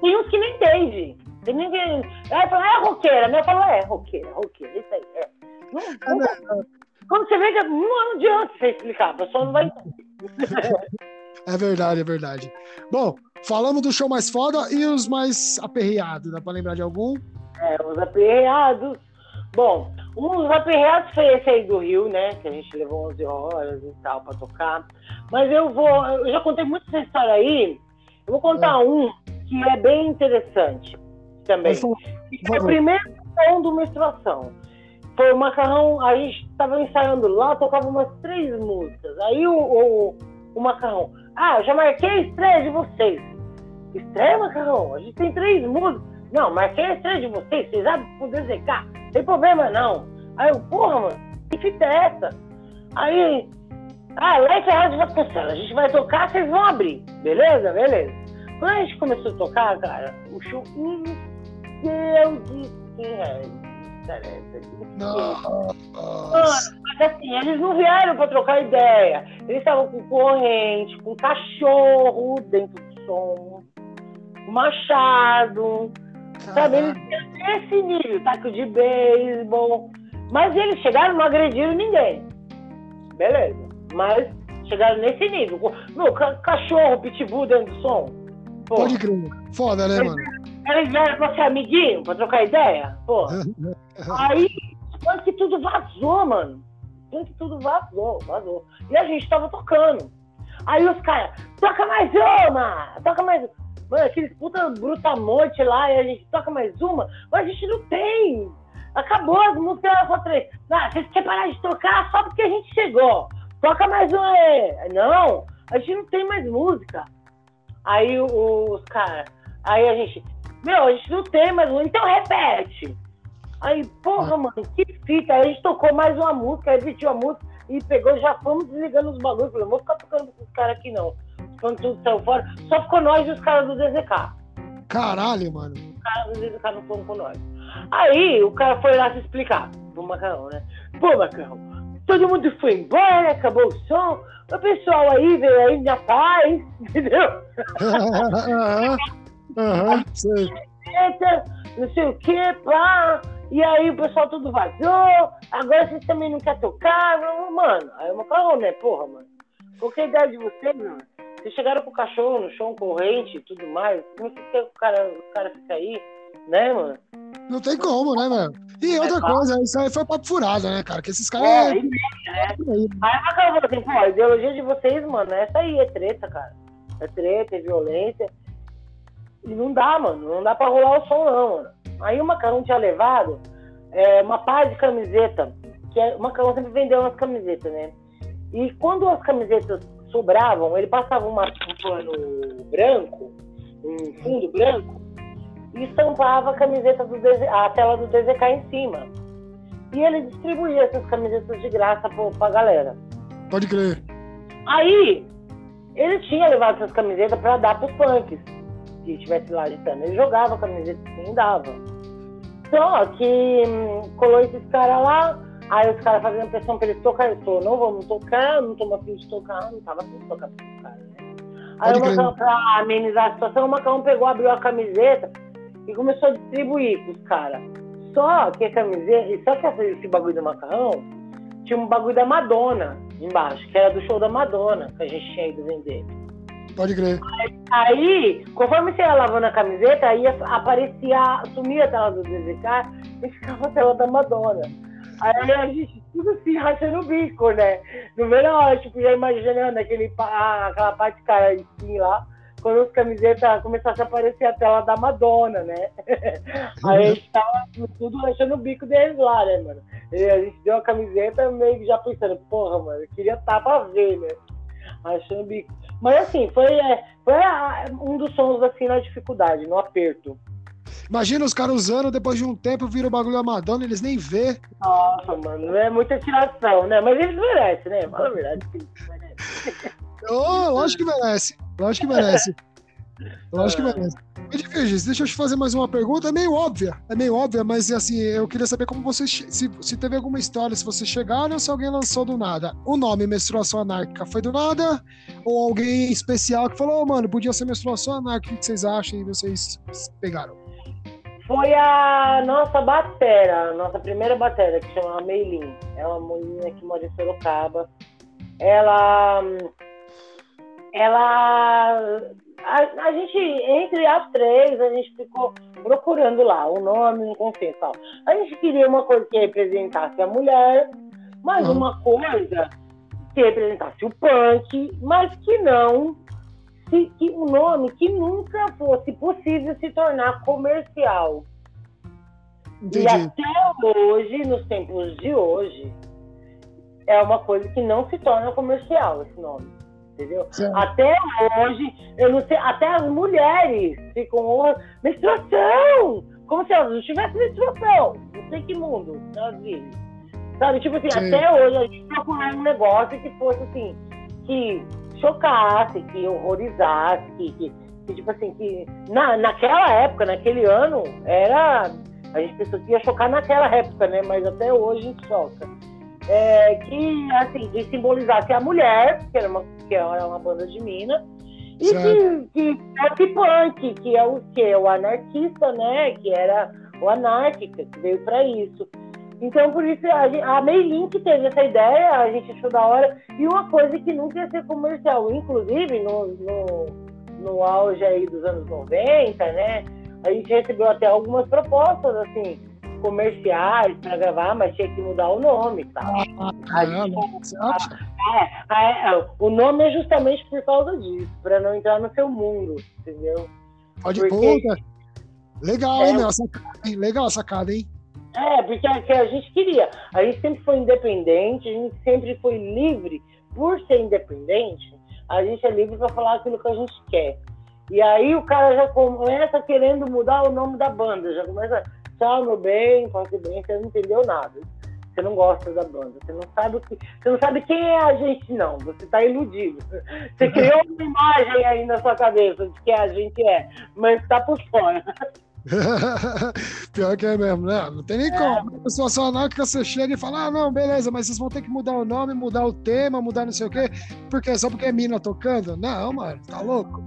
tem uns que não entendem. Tem ninguém. Aí fala, é roqueira, né? Eu falo, é, roqueira, roqueira, isso aí. É. Não, não, quando você vê que não adianta você explicar, a pessoa não vai É verdade, é verdade. Bom, falamos do show mais foda e os mais aperreados. Dá pra lembrar de algum? É, os aperreados. Bom, um dos aperreados foi esse aí do Rio, né? Que a gente levou 11 horas e tal pra tocar. Mas eu vou. Eu já contei muito essa história aí. Eu vou contar é. um que é bem interessante também. Foi, foi o primeiro som do menstruação. Foi o macarrão, a gente estava ensaiando lá, tocava umas três músicas. Aí o, o, o macarrão, ah, já marquei a estreia de vocês. Estreia, macarrão? A gente tem três músicas. Não, marquei a estreia de vocês, vocês abrem pro DZK. Tem problema não. Aí eu, porra, mano, que fita é essa? Aí, ah, lá é Rádio Vasconcelos, a gente vai tocar, vocês vão abrir. Beleza? Beleza. Quando a gente começou a tocar, cara, o show Deus de quem Nossa. Mas assim, eles não vieram para trocar ideia. Eles estavam com corrente, com cachorro dentro do som, machado. Sabe, eles nesse nível, taco de beisebol. Mas eles chegaram não agrediram ninguém. Beleza. Mas chegaram nesse nível. Meu, cachorro, pitbull dentro do som. Pô. Pode crer. Foda, né, mano? Eles vieram pra ser amiguinho, pra trocar ideia? Pô. Aí, quando que tudo vazou, mano. Quando que tudo vazou, vazou. E a gente tava tocando. Aí os caras, toca mais uma! Toca mais Mano, aqueles puta brutamonte lá, e a gente toca mais uma, mas a gente não tem. Acabou as músicas, só três. Ah, vocês querem parar de tocar só porque a gente chegou. Toca mais uma aí. Não, a gente não tem mais música. Aí os caras, aí a gente, meu, a gente não tem mais um, então repete. Aí, porra, ah. mano, que fita. Aí a gente tocou mais uma música, repetiu a música e pegou, já fomos desligando os bagulhos. Falei, não vou ficar tocando com os caras aqui não. Quando tudo saiu fora, só ficou nós e os caras do DZK. Caralho, mano. Os caras do DZK não foram com nós. Aí o cara foi lá se explicar pro Macarrão, né? Pô, Macarrão, todo mundo foi embora, acabou o som. O pessoal aí veio aí na paz, entendeu? Sei. camiseta, não sei o que, pá. E aí o pessoal tudo vazou, agora vocês também não querem tocar, mano. Aí o Macarrão, né, porra, mano. Qual que é a ideia de vocês, mano? Vocês chegaram com o cachorro no chão, corrente e tudo mais, como é que quer que o cara, o cara fica aí, né, mano? Não tem como, né, velho? E outra É, coisa, isso aí foi papo furado, né, cara? Que esses caras. É, É, Aí o Macarrão falou assim, pô, a ideologia de vocês, mano, é essa aí, é treta, cara. É treta, é violência. E não dá, mano, não dá pra rolar o som, não, mano. Aí o Macarrão tinha levado é, uma par de camiseta, que é, o Macarrão sempre vendeu umas camisetas, né? E quando as camisetas sobravam, ele passava uma, um pano branco, um fundo branco, e estampava a camiseta do a tela do DZK em cima. E ele distribuía essas camisetas de graça pra, pra galera. Pode crer. Aí, ele tinha levado essas camisetas pra dar pros punks. Se estivesse lá agitando. Ele jogava a camiseta assim e dava. Só que hum, colou esses caras lá, aí os caras fazendo pressão pra eles tocar. Ele falou, não vamos tocar, não tô afim de tocar, não tava afim de tocar pra esses caras, né? Aí Pode o crer. Macão, pra amenizar a situação, o Macão pegou, abriu a camiseta e começou a distribuir pros caras. Só que a camiseta, só que esse, esse bagulho do macarrão tinha um bagulho da Madonna embaixo, que era do show da Madonna que a gente tinha ido vender. Pode crer. Aí, conforme você ia lavando a camiseta, aí aparecia, sumia a tela do DZK e ficava a tela da Madonna. Aí a gente tudo assim, rachando o bico, né? No meio da hora, tipo, já imaginando aquele, aquela parte cara assim lá, quando as camisetas começassem a aparecer a tela da Madonna, né? Aí a gente tava tudo rachando o bico deles lá, né, mano? E a gente deu a camiseta meio que já pensando, porra, mano, eu queria estar pra ver, né? Rachando o bico. Mas assim, foi, é, foi a- um dos sons assim na dificuldade, no aperto. Imagina os caras usando, depois de um tempo vira o bagulho da Madonna, eles nem vê. Nossa, mano, é muita tiração, né? Mas eles merecem, né? Fala a verdade. eles merecem. Ô, lógico que merece. Lógico que merece. Lógico que merece. Edviges, deixa eu te fazer mais uma pergunta. É meio óbvia. É meio óbvia, mas assim, eu queria saber como você. Se, se teve alguma história, se você chegaram ou se alguém lançou do nada. O nome Menstruação Anárquica foi do nada? Ou alguém especial que falou, "Ô, mano, podia ser Menstruação Anárquica, o que vocês acham? E vocês pegaram. Foi a nossa batera, a nossa primeira batera, que chama Meilin. É uma menina que mora em Sorocaba. Ela. Ela. A, a gente, entre as três, a gente ficou procurando lá o nome, um conceito e tal. A gente queria uma coisa que representasse a mulher, mas Uhum. uma coisa que representasse o punk, mas que não se- que um nome que nunca fosse possível se tornar comercial. E Entendi. até hoje, nos tempos de hoje, é uma coisa que não se torna comercial esse nome. Entendeu? Certo. Até hoje, eu não sei, até as mulheres ficam "Oh, menstruação! Como se elas não tivessem menstruação. Não sei que mundo elas vivem. Sabe, tipo assim, Sim. até hoje a gente procurava um negócio que fosse assim, que chocasse, que horrorizasse, que, que, que, tipo assim, que na, naquela época, naquele ano, era. A gente pensou que ia chocar naquela época, né? Mas até hoje choca. É, que, assim, que simbolizasse a mulher, que era uma, que era uma banda de mina, e Certo. que, que pop punk, que é o que? O anarquista, né? Que era o anárquica, que veio pra isso. Então, por isso, a, gen- a Meilin que teve essa ideia, a gente achou da hora. E uma coisa que nunca ia ser comercial, inclusive no, no, no auge aí dos anos 90, né? A gente recebeu até algumas propostas, assim, comerciais para gravar, mas tinha que mudar o nome e tal. Ah, Você acha? É, é, o nome é justamente por causa disso, para não entrar no seu mundo, entendeu? Pode Porque- puta. Legal, É. hein, meu? Sacada, hein? Legal a sacada, hein? É, porque a, que a gente queria. A gente sempre foi independente, a gente sempre foi livre. Por ser independente, a gente é livre para falar aquilo que a gente quer. E aí o cara já começa querendo mudar o nome da banda, já começa, tchau, meu bem, pode bem, você não entendeu nada. Você não gosta da banda, você não sabe o que, você não sabe quem é a gente, não. Você está iludido. Você criou uma imagem aí na sua cabeça de que a gente é, mas está por fora. Pior que é mesmo, né? Não tem nem como. A situação anárquica, você chega e fala: ah, não, beleza, mas vocês vão ter que mudar o nome, mudar o tema, mudar não sei o quê. Por quê? Só porque é mina tocando? Não, mano, tá louco?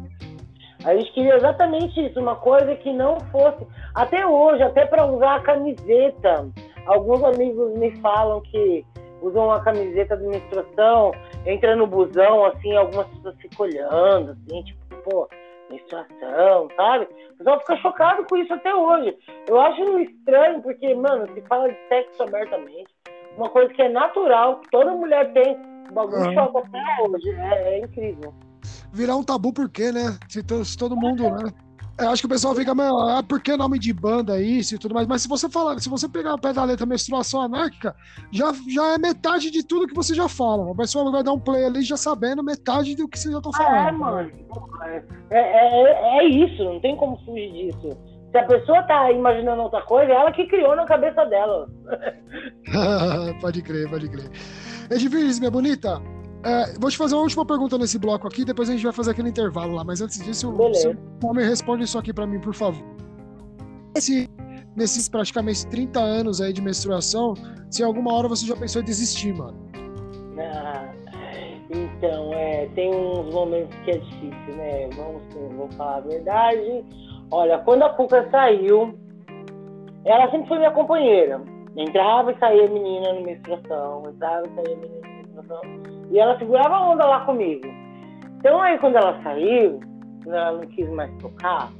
A gente queria exatamente isso, uma coisa que não fosse. Até hoje, até para usar a camiseta. Alguns amigos me falam que usam uma camiseta de menstruação, entra no busão, assim, algumas pessoas ficam olhando, assim, tipo, pô, menstruação, sabe? O pessoal fica chocado com isso até hoje. Eu acho estranho, porque, mano, se fala de sexo abertamente, uma coisa que é natural, que toda mulher tem, o bagulho choca até hoje, é, é incrível. Virar um tabu por quê, né? Se, to- se todo mundo, né? Eu acho que o pessoal fica, ah, por que nome de banda isso e tudo mais? Mas se você falar, se você pegar o pé da letra menstruação anárquica, já, já é metade de tudo que você já fala. A pessoa vai dar um play ali já sabendo metade do que você já tá Ah, é, falando. mano. É, é, é, é isso, não tem como fugir disso. Se a pessoa tá imaginando outra coisa, é ela que criou na cabeça dela. pode crer, pode crer. Edviges, minha bonita, é, vou te fazer uma última pergunta nesse bloco aqui, depois a gente vai fazer aquele intervalo lá. Mas antes disso, Beleza. o homem responde isso aqui pra mim, por favor. Esse, nesses praticamente 30 anos aí de menstruação, se alguma hora você já pensou em desistir, mano. Ah, então, é, tem uns momentos que é difícil, né? Vamos, vou falar a verdade. Olha, quando a Cuca saiu, ela sempre foi minha companheira. Entrava e saía menina na menstruação, entrava e saía menina na menstruação. E ela segurava a onda lá comigo. Então aí quando ela saiu, quando ela não quis mais tocar,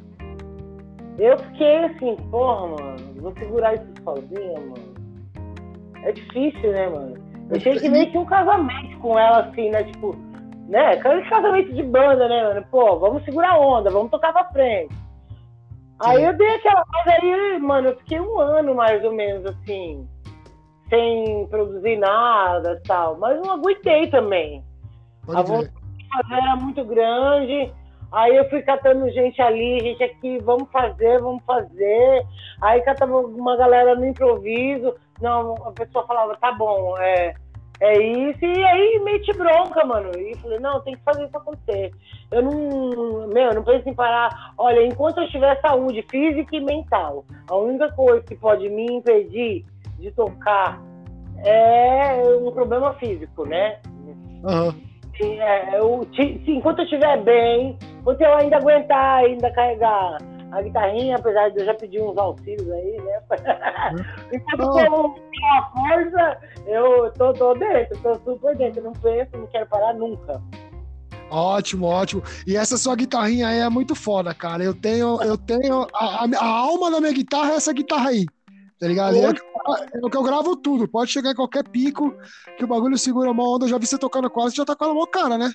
eu fiquei assim, porra, mano, vou segurar isso sozinha, mano. É difícil, né, mano? Eu achei que meio que um casamento com ela, assim, né? Tipo, né? Aquele casamento de banda, né, mano? Pô, vamos segurar a onda, vamos tocar pra frente. Aí eu dei aquela. Mas aí, mano, eu fiquei um ano mais ou menos assim, sem produzir nada tal. Mas não aguentei também. Pode A vontade era muito grande. Aí eu fui catando gente ali, gente aqui, vamos fazer, vamos fazer. Aí catava uma galera no improviso. Não, a pessoa falava, tá bom, é, é isso. E aí meti bronca, mano. E falei, não, tem que fazer isso acontecer. Eu não, meu, eu não penso em parar. Olha, enquanto eu tiver saúde física e mental, a única coisa que pode me impedir de tocar é um problema físico, né? Aham. Sim, é, eu, enquanto eu estiver bem, enquanto eu ainda aguentar, ainda carregar a guitarrinha, apesar de eu já pedir uns auxílios aí, né? enquanto eu com a força, eu tô, tô dentro, tô super dentro. Eu não penso, não quero parar nunca. Ótimo, ótimo. E essa sua guitarrinha aí é muito foda, cara. Eu tenho, eu tenho a, a- a alma da minha guitarra é essa guitarra aí. Tá ligado? E É, que eu- é o que eu gravo tudo. Pode chegar em qualquer pico que o bagulho segura uma onda. Eu já vi você tocando quase, já tá com ela mó cara, né?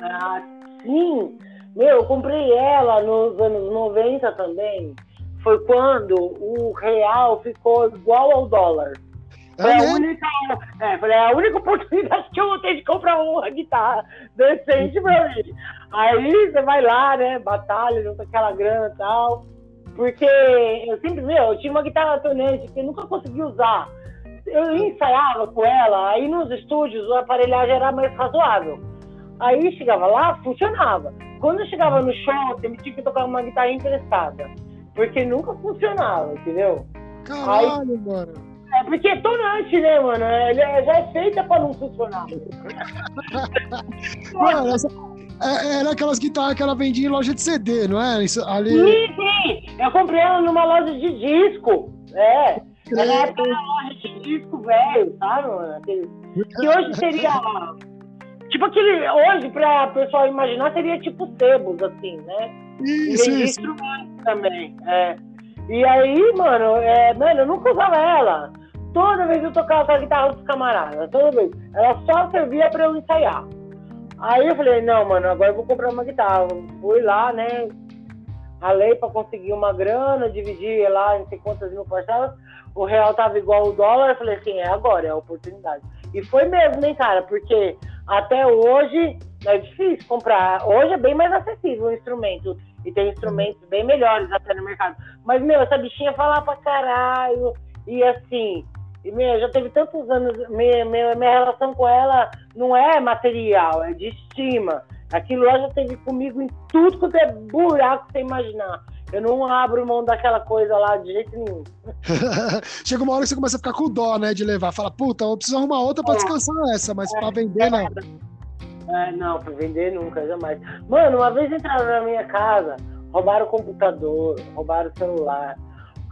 Ah, sim! Meu, eu comprei ela nos anos 90 também. Foi quando o real ficou igual ao dólar. É Foi a mesmo? única, é, foi a única oportunidade que eu vou ter de comprar uma guitarra decente pra mim. Aí você vai lá, né? Batalha, junta aquela grana e tal. Porque eu sempre, meu, eu tinha uma guitarra tonante que eu nunca consegui usar. Eu ensaiava com ela, aí nos estúdios a aparelhagem era mais razoável. Aí chegava lá, funcionava. Quando eu chegava no show, eu tinha que tocar uma guitarra emprestada. Porque nunca funcionava, entendeu? Caralho, mano. É porque é tonante, né, mano? Ele é- já é feita pra não funcionar. Mano, essa, era aquelas guitarras que ela vendia em loja de CD, não é? Isso, ali. Sim, sim. Eu comprei ela numa loja de disco. É. Ela é aquela loja de disco velho, sabe, Que hoje seria. Tipo aquele. Hoje, pra pessoal imaginar, seria tipo sebos, assim, né? E Isso, vendia isso. instrumentos também. É. E aí, mano, é, mano, eu nunca usava ela. Toda vez eu tocava com a guitarra dos camaradas, toda vez. Ela só servia pra eu ensaiar. Aí eu falei, não, mano, agora eu vou comprar uma guitarra. Fui lá, né? Ralei pra conseguir uma grana, dividi lá em sei quantas mil parcelas. O real tava igual o dólar. Eu falei assim, é agora, é a oportunidade. E foi mesmo, né, cara? Porque até hoje é difícil comprar. Hoje é bem mais acessível o instrumento. E tem instrumentos bem melhores até no mercado. Mas, meu, essa bichinha fala pra caralho. E assim, e, meu, já teve tantos anos. Minha, minha, minha relação com ela não é material, é de estima. Aquilo lá já teve comigo em tudo quanto é buraco que você imaginar. Eu não abro mão daquela coisa lá de jeito nenhum. Chega uma hora que você começa a ficar com dó, né? De levar. Fala, puta, eu preciso arrumar outra pra É. descansar essa, mas pra vender, não. É, não, pra vender nunca, jamais. Mano, uma vez entraram na minha casa, roubaram o computador, roubaram o celular.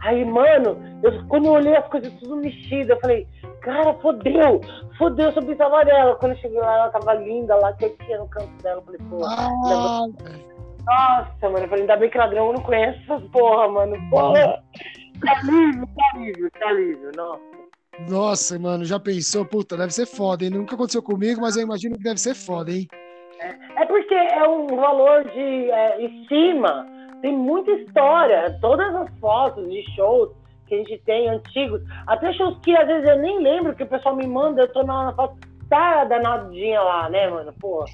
Aí, mano, eu, quando eu olhei as coisas tudo mexidas, eu falei, cara, fodeu, fodeu, eu só precisava dela. Quando eu cheguei lá, ela tava linda lá, quietinha no canto dela. Eu falei, pô, Ah, nossa, mano, eu falei, ainda bem que ladrão não conhece essas porra, mano. Porra, que alívio, que alívio, que alívio, nossa. nossa, mano, já pensou? Puta, deve ser foda, hein? Nunca aconteceu comigo, mas eu imagino que deve ser foda, hein? É porque é um valor de é, em cima, tem muita história. Todas as fotos de shows que a gente tem antigos, até shows que às vezes eu nem lembro que o pessoal me manda, eu tô na, foto, tá danadinha lá, né, mano? Pô,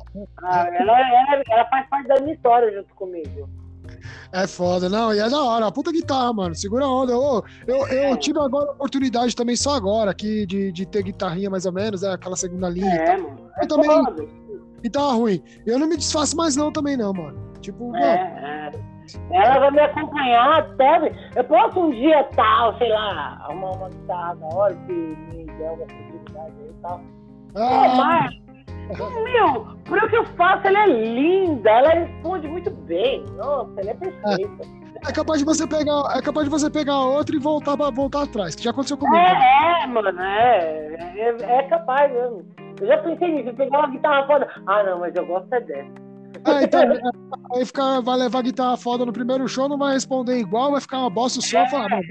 ah, ela, ela, ela faz parte da minha história junto comigo. É foda, não, e é da hora. Puta guitarra, mano. Segura a onda. Ô, eu, eu tive agora a oportunidade também, só agora, aqui, de, de ter guitarrinha mais ou menos, é aquela segunda linha. e É, mano. Eu É também- foda. Guitarra ruim. Eu não me desfaço mais, não, também, não, mano. Tipo, mano, É, é. Ela vai me acompanhar até. Eu posso um dia tal, sei lá, arrumar uma guitarra hora que me der uma possibilidade aí e tal. Ah, mas, meu, pro que eu faço, ela é linda, ela responde muito bem. Nossa, ela é perfeita. é capaz de você pegar, é capaz de você pegar outra e voltar pra voltar atrás, que já aconteceu comigo. É, é, mano, é, é. É capaz mesmo. Eu já pensei nisso, pegar uma guitarra foda. Ah, não, mas eu gosto é dessa. É, então, é, aí fica, vai levar guitarra foda no primeiro show, não vai responder igual, vai ficar uma bosta o som, fala, mano,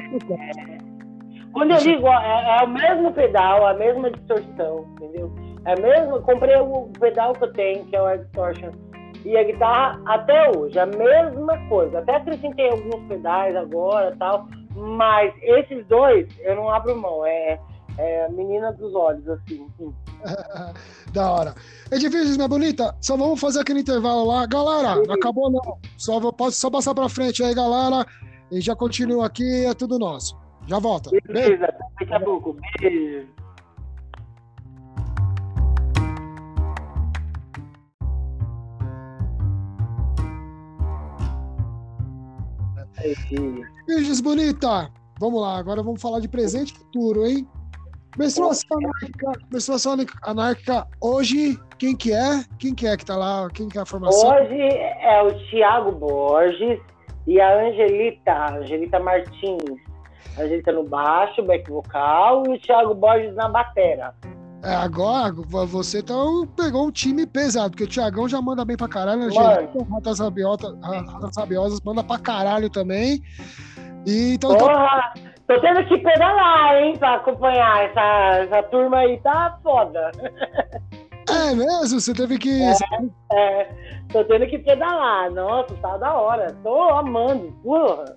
Quando eu ligo, ó, é, é o mesmo pedal, a mesma distorção, entendeu? É mesmo, comprei o pedal que eu tenho, que é o Distortion, e a guitarra até hoje, a mesma coisa. Até acrescentei alguns pedais agora tal, mas esses dois eu não abro mão, é, é a menina dos olhos, assim. da hora. Edifícios, minha bonita, só vamos fazer aquele intervalo lá. Galera, não acabou não. Só, vou- posso só passar pra frente aí, galera. E já continua aqui, é tudo nosso. Já volta. Beijo. Beleza, até daqui a pouco. Beijo. Beijos, bonita. Vamos lá, agora vamos falar de presente e futuro, hein? Menstruação anárquica, menstruação anárquica, hoje, quem que é? Quem que é que tá lá? Quem que é a formação? Hoje é o Thiago Borges e a Angelita, Angelita Martins. A Angelita no baixo, back vocal, e o Thiago Borges na batera. É, agora você então pegou um time pesado, porque o Thiagão já manda bem pra caralho, a. Angelita, Ratas, Rabiota, Ratas Rabiosas manda pra caralho também. E, então, então, Porra, tô tendo que pedalar, hein, pra acompanhar essa, essa turma aí, tá foda. é mesmo? Você teve que. É, tô tendo que pedalar. Nossa, tá da hora. Tô amando, porra.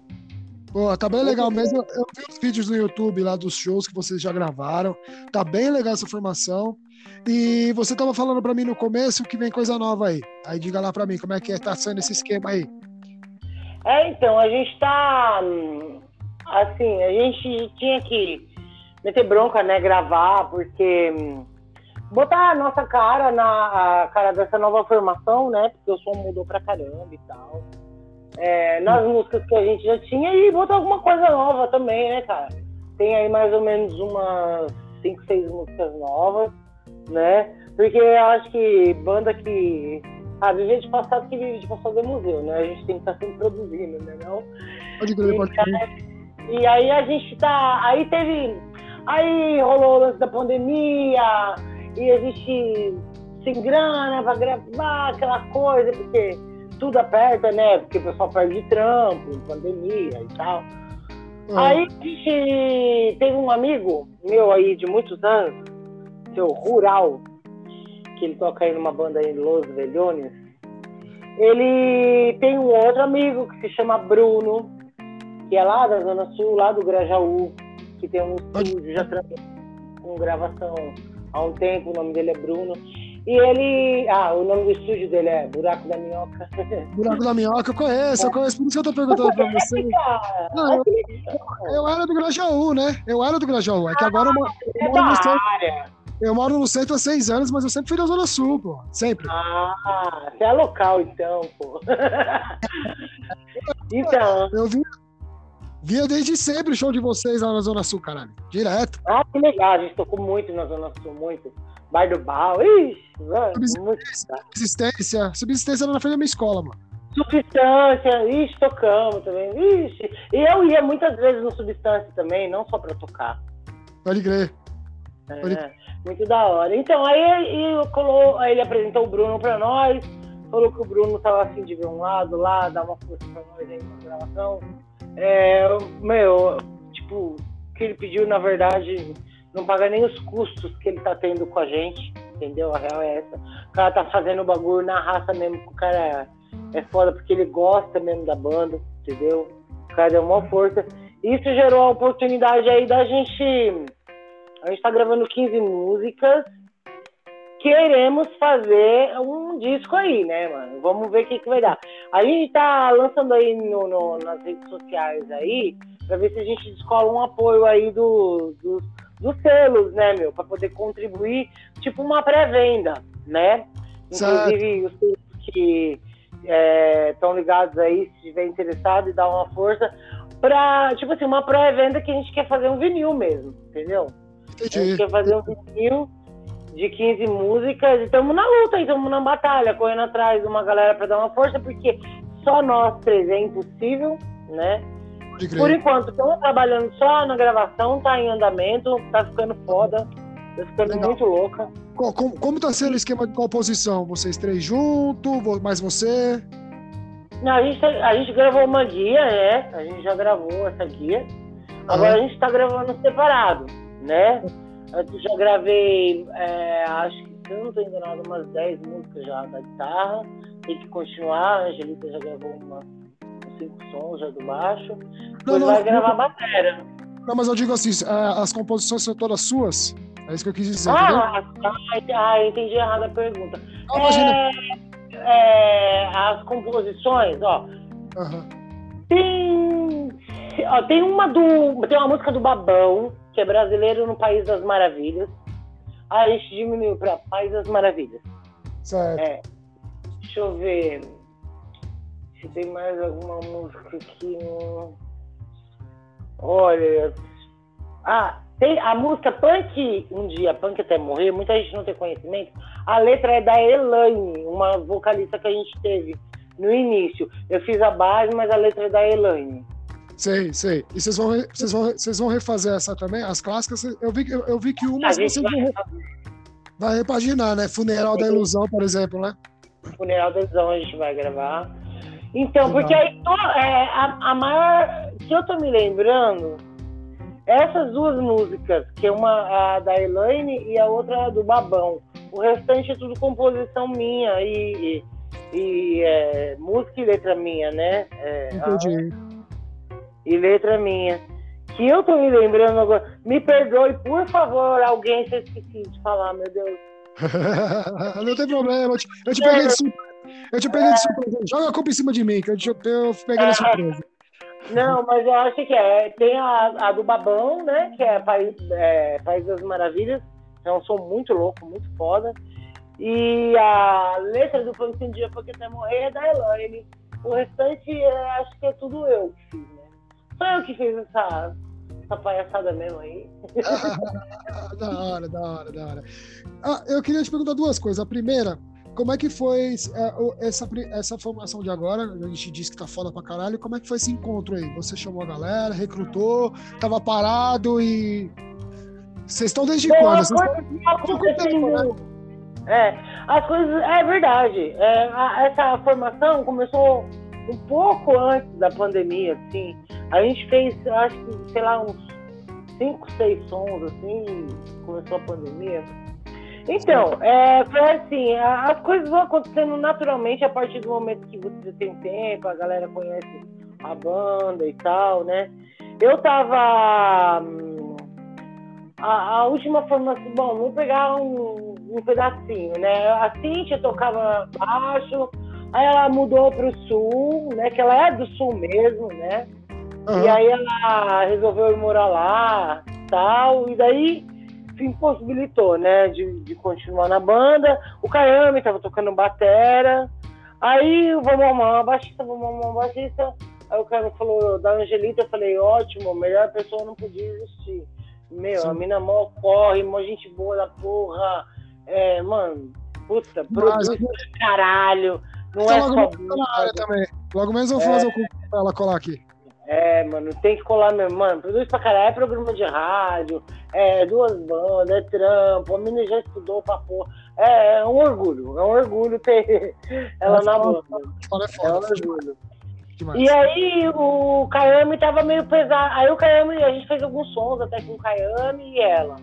Pô, tá bem legal mesmo. Eu vi os vídeos no YouTube lá dos shows que vocês já gravaram. Tá bem legal essa formação. E você tava falando pra mim no começo que vem coisa nova aí. Aí diga lá pra mim como é que é, tá sendo esse esquema aí. É, então, a gente tá. Hum, Assim, a gente tinha que meter bronca, né? Gravar, porque. hum, Botar a nossa cara na cara dessa nova formação, né? Porque o som mudou pra caramba e tal. É, nas músicas que a gente já tinha e botar alguma coisa nova também, né, cara? Tem aí mais ou menos umas 5, 6 músicas novas, né? Porque eu acho que banda que ah, viver de passado que vive de fazer museu, né? A gente tem que estar sempre produzindo, né? Não? Pode pode crer. E aí a gente tá. Aí teve. Aí rolou o lance da pandemia e a gente sem grana pra gravar aquela coisa, porque tudo aperta, né? Porque o pessoal perde trampo, pandemia e tal. Ah, Aí a gente teve um amigo meu aí de muitos anos, seu Rural, que ele toca aí numa banda aí, Los Velhones. Ele tem um outro amigo que se chama Bruno, que é lá da Zona Sul, lá do Grajaú, que tem um estúdio, já trabalha com gravação há um tempo, o nome dele é Bruno. E ele. Ah, o nome do estúdio dele é Buraco da Minhoca. Buraco da Minhoca, eu conheço, eu conheço. Por isso que eu tô perguntando pra você. Cara, Não, eu, que legal. eu era do Grajaú, né? Eu era do Grajaú. É que agora eu, mo- eu É moro no centro, eu moro no centro há seis anos, mas eu sempre fui da Zona Sul, pô. Sempre. Ah, você é local então, pô. então, Eu vi, via desde sempre o show de vocês lá na Zona Sul, caralho. Direto. ah, que legal, a gente tocou muito na Zona Sul, muito. Bar do Bal, ixi, mano, Subsistência. Subsistência. Subsistência era na frente da minha escola, mano. Substância, ixi, tocamos também, ixi. E eu ia muitas vezes no Substância também, não só pra tocar. Pode crer. É, Pode- muito da hora. Então, aí, colou, aí ele apresentou o Bruno pra nós, falou que o Bruno tava afim de ver um lado lá, dar uma força pra nós aí na gravação. É, meu, tipo, o que ele pediu, na verdade, não paga nem os custos que ele tá tendo com a gente, entendeu? A real é essa. O cara tá fazendo o bagulho na raça mesmo, o cara é foda porque ele gosta mesmo da banda, entendeu? O cara deu uma força. Isso gerou a oportunidade aí da gente. A gente tá gravando 15 músicas. Queremos fazer um disco aí, né, mano? Vamos ver o que, que vai dar. A gente tá lançando aí no, no- nas redes sociais aí, pra ver se a gente descola um apoio aí do, dos- dos selos, né, meu? Pra poder contribuir, tipo uma pré-venda, né? Certo. Inclusive, os selos que estão ligados aí, se estiver interessado e dar uma força, pra, tipo assim, uma pré-venda que a gente quer fazer um vinil mesmo, entendeu? A gente Entendi. quer fazer um vinil de 15 músicas e estamos na luta, estamos na batalha, correndo atrás de uma galera para dar uma força, porque só nós três é impossível, né? Por enquanto, estamos trabalhando só na gravação, tá em andamento, tá ficando foda, tá ficando Legal. muito louca. Co- Como, como tá sendo o esquema de composição? Vocês três juntos? Mais você? Não, a, gente, tá- a gente gravou uma guia, né? A gente já gravou essa guia. Agora a gente tá gravando separado, né? Eu já gravei, é, acho que, se eu não tô enganado, umas 10 músicas já da guitarra. Tem que continuar, a Angelita já gravou uma, uns 5 sons já do baixo. Depois não, vai não. gravar a bateria. Não, mas eu digo assim, é, as composições são todas suas? É isso que eu quis dizer? Ah, ah, ah, entendi errado a pergunta. Não. É, é, as composições, ó, Aham. Tem, ó, tem uma do, tem uma música do Babão, que é brasileiro no País das Maravilhas. Ah, a gente diminuiu para País das Maravilhas. Certo. É. Deixa eu ver se tem mais alguma música aqui. Olha, ah, tem a música Punk um dia, Punk até morrer. Muita gente não tem conhecimento. A letra é da Elaine, uma vocalista que a gente teve no início. Eu fiz a base, mas a letra é da Elaine. Sei, sei. E vocês vão, vocês vão, vocês vão refazer essa também? As clássicas? Eu vi, que- eu, eu vi que A você vai vai, vai repaginar, né? Funeral da Ilusão, por exemplo, né? Funeral da Ilusão a gente vai gravar. Então, Legal. porque aí é, a, a maior. Que eu tô me lembrando, essas duas músicas, que é uma a da Elaine e a outra do Babão. O restante é tudo composição minha e, e, e, é, música e letra minha, né? É, Entendi. E letra minha. Que eu tô me lembrando agora. Me perdoe, por favor, alguém se eu esqueci de falar, meu Deus. não tem problema. Eu te, eu te peguei de surpresa. Eu te peguei de surpresa. Joga a culpa em cima de mim, que eu, te, eu peguei de surpresa. Não, mas eu acho que é. Tem a, a do Babão, né? Que é País, é País das Maravilhas. É um som muito louco, muito foda. E a letra do Punk um Dia Porque Até Morrer é da Elaine. O restante, é, acho que é tudo eu que fiz, né? Só eu que fiz essa, essa palhaçada mesmo aí. da hora, da hora, da hora. Ah, eu queria te perguntar duas coisas. A primeira, como é que foi é, essa, essa formação de agora? A gente disse que tá foda pra caralho. Como é que foi esse encontro aí? Você chamou a galera, recrutou, tava parado e. Vocês estão desde quando? as coisas acontecendo. É, as coisas. É verdade. É, a- essa formação começou um pouco antes da pandemia, assim. A gente fez, acho que, sei lá, uns cinco, seis sons, assim, começou a pandemia. Então, é, foi assim, a- as coisas vão acontecendo naturalmente a partir do momento que você tem tempo, a galera conhece a banda e tal, né? Eu tava. hum, a, a última formação, bom, vou pegar um, um pedacinho, né? A Cintia tocava baixo, aí ela mudou pro sul, né? Que ela é do sul mesmo, né? E Aham. aí ela resolveu ir morar lá, tal, e daí se impossibilitou, né, de, de continuar na banda. O Kayami tava tocando batera, aí vamos arrumar uma baixista, vamos arrumar uma baixista. Aí o cara falou da Angelita, eu falei, ótimo, melhor pessoa não podia existir. Meu, Sim. a mina mó corre, mó gente boa da porra, é, mano, puta, produz pra caralho. Não é Então, só logo eu também. Logo menos eu vou É. fazer o pra ela colar aqui. É, mano, tem que colar mesmo. Mano, produz pra caralho. É programa de rádio, é duas bandas, é trampo. A menina já estudou pra porra. É, é um orgulho. É um orgulho ter ela Mas na banda. É É um orgulho. demais. E aí o Kayami tava meio pesado. Aí o Kayami, a gente fez alguns sons até com o Kayami e ela.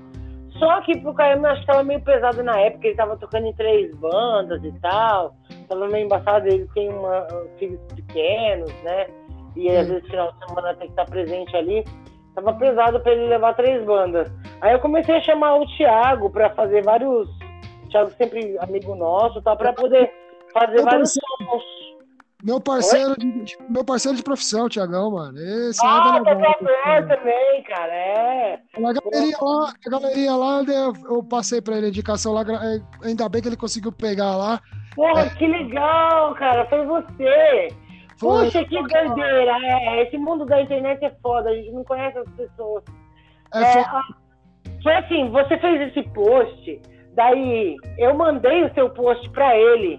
Só que pro Kayami eu acho que tava meio pesado na época, ele tava tocando em três bandas e tal. Tava meio embaçado, ele tem uma, filhos pequenos, né? E às Sim. vezes final de semana tem que estar presente ali. Tava pesado pra ele levar três bandas. Aí eu comecei a chamar o Thiago pra fazer vários. O Thiago sempre amigo nosso, tá? Pra poder fazer Eu vários sons. Meu parceiro, de, meu parceiro de profissão, Tiagão, mano. Esse Ah, é tatuador também, cara, é. A galerinha lá, a galerinha lá, eu, eu passei pra ele a indicação lá, é, ainda bem que ele conseguiu pegar lá. Porra, que legal, cara, foi você. Foi- Puxa, que doideira. É, esse mundo da internet é foda, a gente não conhece as pessoas. é, É, foi- ah, assim, você fez esse post, daí eu mandei o seu post pra ele.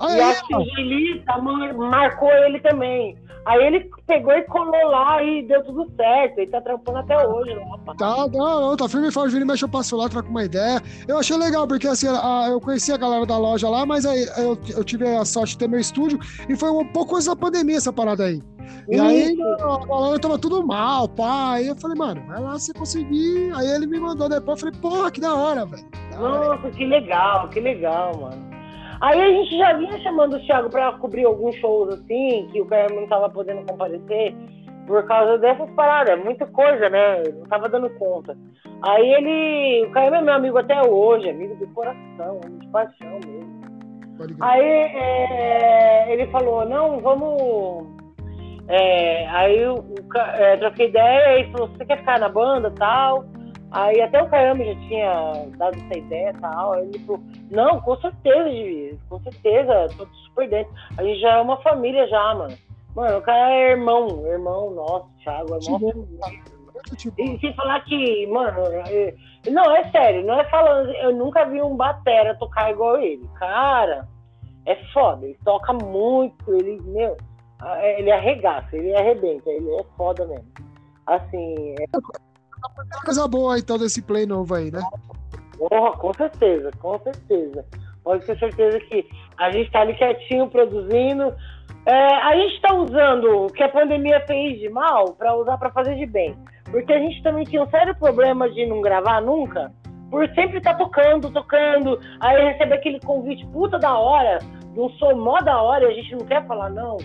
Aí, e a Sigilita mar- marcou ele também. Aí ele pegou e colou lá e deu tudo certo. Ele tá trampando até hoje pá. Tá, não, não, tá firme e forte, vira e mexe, eu passo lá, troco uma ideia. Eu achei legal, porque assim, a- eu conheci a galera da loja lá, mas aí eu, eu tive a sorte de ter meu estúdio, e foi um pouco antes da pandemia essa parada aí. E aí Isso. a galera tava tudo mal, pá. Aí eu falei, mano, vai lá se conseguir. Aí ele me mandou depois, eu falei, porra, que da hora, velho. Nossa, que legal, que legal, mano. Aí a gente já vinha chamando o Thiago pra cobrir alguns shows assim, que o cara não tava podendo comparecer por causa dessas paradas, muita coisa, né? Não tava dando conta. Aí ele. O Caio é meu amigo até hoje, amigo do coração, amigo de paixão mesmo. Aí é, ele falou, não, vamos. é, aí ca- é, troquei ideia, ele falou, você quer ficar na banda e tal? Aí até o Caramba já tinha dado essa ideia e tal. Aí ele falou, não, com certeza, com certeza, tô super dentro. A gente já é uma família já, mano. Mano, o cara é irmão, irmão nosso, Thiago, é família. Muito tipo, E sem falar que, mano, é- não, é sério, não é falando, eu nunca vi um batera tocar igual ele. Cara, é foda, ele toca muito, ele, meu, é- ele arregaça, ele arrebenta, ele é foda mesmo. Assim, é, coisa boa então desse play novo aí, né? porra, com certeza, com certeza. Pode ter certeza que a gente tá ali quietinho produzindo. É, a gente tá usando o que a pandemia fez de mal pra usar pra fazer de bem. Porque a gente também tinha um sério problema de não gravar nunca, por sempre estar tocando, tocando, aí recebe aquele convite puta da hora, de um mó da hora, e a gente não quer falar não,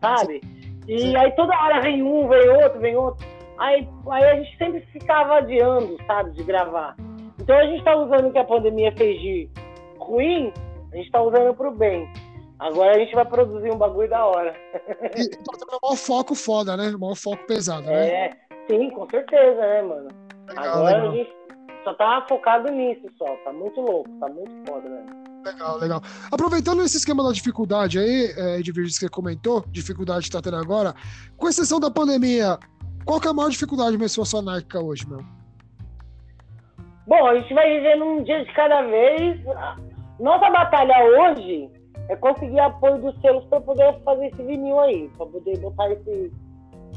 sabe? E aí toda hora vem um, vem outro, vem outro. Aí, aí a gente sempre ficava adiando, sabe, de gravar. Então a gente tá usando o que a pandemia fez de ruim, a gente tá usando pro bem. Agora a gente vai produzir um bagulho da hora. E tá tendo um maior foco foda, né? Um maior foco pesado, né? É, sim, com certeza, né, mano? Legal, Agora legal, a gente só tá focado nisso só. Tá muito louco, tá muito foda, né? legal, legal. Aproveitando esse esquema da dificuldade aí, é, de que você comentou, dificuldade que tá tendo agora, com exceção da pandemia, qual que é a maior dificuldade anárquica hoje, meu? Bom, a gente vai vivendo um dia de cada vez. Nossa batalha hoje é conseguir apoio dos selos para poder fazer esse vinil aí, para poder botar esse,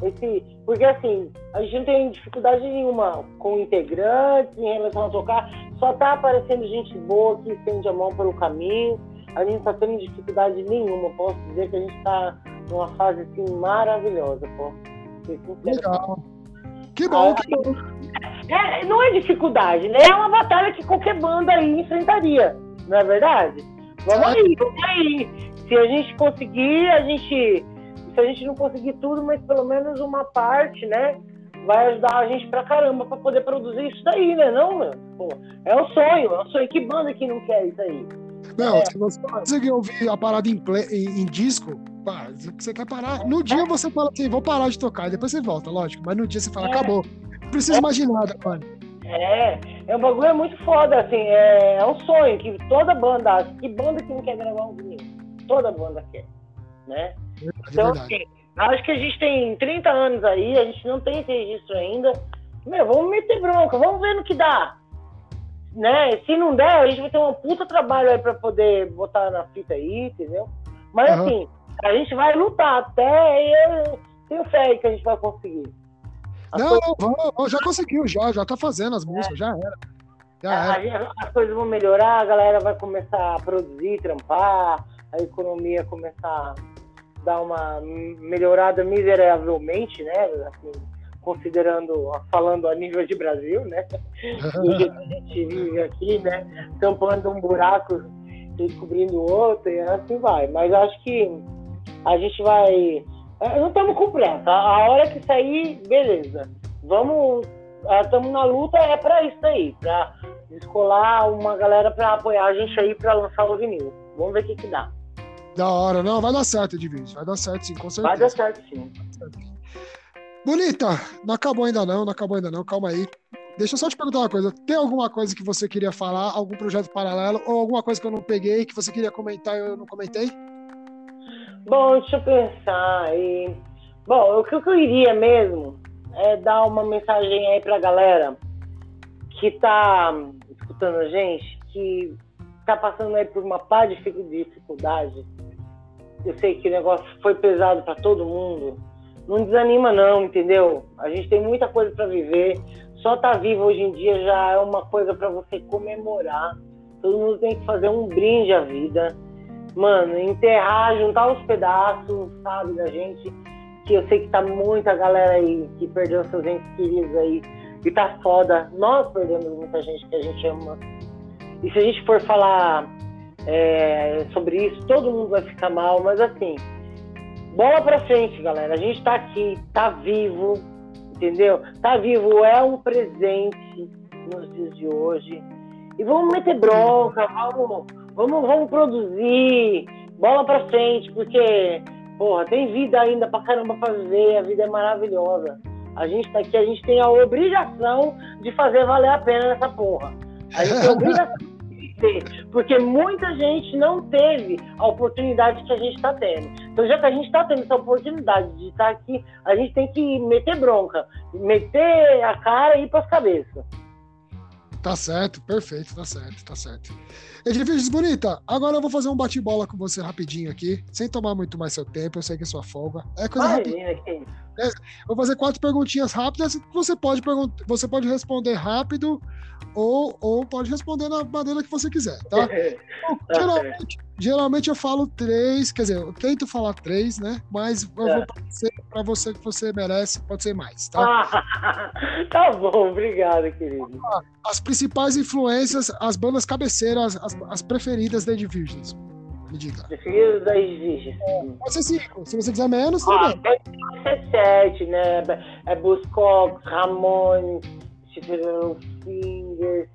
esse. Porque assim, a gente não tem dificuldade nenhuma com integrantes em relação a tocar, só tá aparecendo gente boa que estende a mão pelo caminho. A gente não tá tendo dificuldade nenhuma. Posso dizer que a gente tá numa fase assim maravilhosa, pô. Ser sincero. Legal. Que bom, que bom. É, não é dificuldade, né? É uma batalha que qualquer banda aí enfrentaria, não é verdade? Vamos aí, vamos aí. Se a gente conseguir, a gente. Se a gente não conseguir tudo, mas pelo menos uma parte, né? Vai ajudar a gente pra caramba pra poder produzir isso daí, né? Não, meu? Pô, é um sonho, é um sonho. Que banda que não quer isso aí? Não, É. se você conseguir ouvir a parada em, play- em- em disco, pá, você quer parar. No dia você fala assim, vou parar de tocar, depois você volta, lógico. Mas no dia você fala, É. acabou. Não precisa de nada, mano. É, é um bagulho muito foda, assim, é, é um sonho que toda banda, que banda que não quer gravar um vinil? Toda banda quer, né? É Então, verdade. assim, acho que a gente tem 30 anos aí, a gente não tem esse registro ainda. Meu, vamos meter bronca, vamos ver no que dá. Se né? Se não der, a gente vai ter um puta trabalho aí pra poder botar na fita aí, entendeu? Mas Aham. assim, a gente vai lutar até e eu tenho fé aí que a gente vai conseguir. As Não, coisas- não, vamos, já conseguiu, já, já tá fazendo as músicas, já era. Já a- era. as coisas vão melhorar, a galera vai começar a produzir, trampar, a economia começar a dar uma melhorada miseravelmente, né? Assim, considerando, falando a nível de Brasil, né? do jeito que a gente vive aqui, né? Tampando um buraco e descobrindo outro, e assim vai. Mas acho que a gente vai. eh, Não estamos com pressa. A hora que sair, beleza. Vamos. Estamos na luta, é para isso aí, para descolar uma galera para apoiar a gente aí para lançar o vinil. Vamos ver o que, que dá. Da hora, não, vai dar certo, Edviges, vai dar certo sim, com Vai dar certeza. certo sim. Bonita, não acabou ainda não, não acabou ainda não, calma aí. Deixa eu só te perguntar uma coisa, tem alguma coisa que você queria falar, algum projeto paralelo, ou alguma coisa que eu não peguei, que você queria comentar e eu não comentei? Bom, deixa eu pensar. E... Bom, o que eu iria mesmo é dar uma mensagem aí pra galera que tá escutando a gente, que tá passando aí por uma pá de dificu- dificuldade. Eu sei que o negócio foi pesado pra todo mundo. Não desanima não, entendeu? A gente tem muita coisa pra viver. Só tá vivo hoje em dia já é uma coisa pra você comemorar. Todo mundo tem que fazer um brinde à vida mano, enterrar, juntar os pedaços, sabe, da gente. Que eu sei que tá muita galera aí que perdeu seus entes queridos aí. E tá foda. Nós perdemos muita gente que a gente ama. E se a gente for falar é, sobre isso, todo mundo vai ficar mal. Mas assim, bola pra frente, galera. A gente tá aqui, tá vivo, entendeu? Tá vivo, é um presente nos dias de hoje. E vamos meter bronca, vamos vamos, vamos produzir, bola pra frente, porque, porra, tem vida ainda pra caramba pra viver, a vida é maravilhosa. A gente tá aqui, a gente tem a obrigação de fazer valer a pena nessa porra. A gente tem a obrigação ter, porque muita gente não teve a oportunidade que a gente tá tendo. Então, já que a gente tá tendo essa oportunidade de estar aqui, a gente tem que meter bronca, meter a cara e ir pras cabeças. Tá certo, perfeito, tá certo, tá certo. Edviges Bonita, agora eu vou fazer um bate-bola com você rapidinho aqui, sem tomar muito mais seu tempo, eu sei que é sua folga. É coisa. Imagina que Vou fazer quatro perguntinhas rápidas. Você pode, você pode responder rápido ou, ou pode responder na maneira que você quiser, tá? Bom, Tá geralmente, geralmente eu falo três, quer dizer, eu tento falar três, né? Mas eu É. vou para você que você merece, pode ser mais, tá? Ah, tá bom, obrigado, querido. As principais influências, as bandas cabeceiras, as, as preferidas da Ed Virgins. Me diga. Prefiro das virgens. Pode ser cinco. Se você quiser menos, tudo Ah, bem. pode ser sete, né? É Buzzcocks, Ramones, Fingers.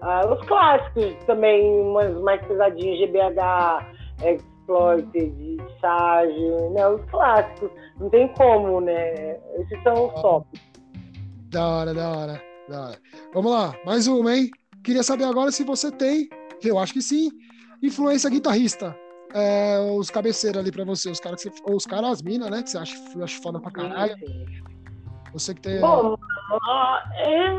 Ah, os clássicos também, umas mais pesadinhas, GBH, Exploited, Charge, né? Os clássicos. Não tem como, né? Esses são os top. Da hora, da hora, da hora. Vamos lá, mais uma, hein? Queria saber agora se você tem, eu acho que sim, influência guitarrista. É, os cabeceiros ali pra você, os caras ou os caras, as minas, né? Que você acha, acha foda pra caralho. Sim, sim. Você que tem. Bom, ah, é...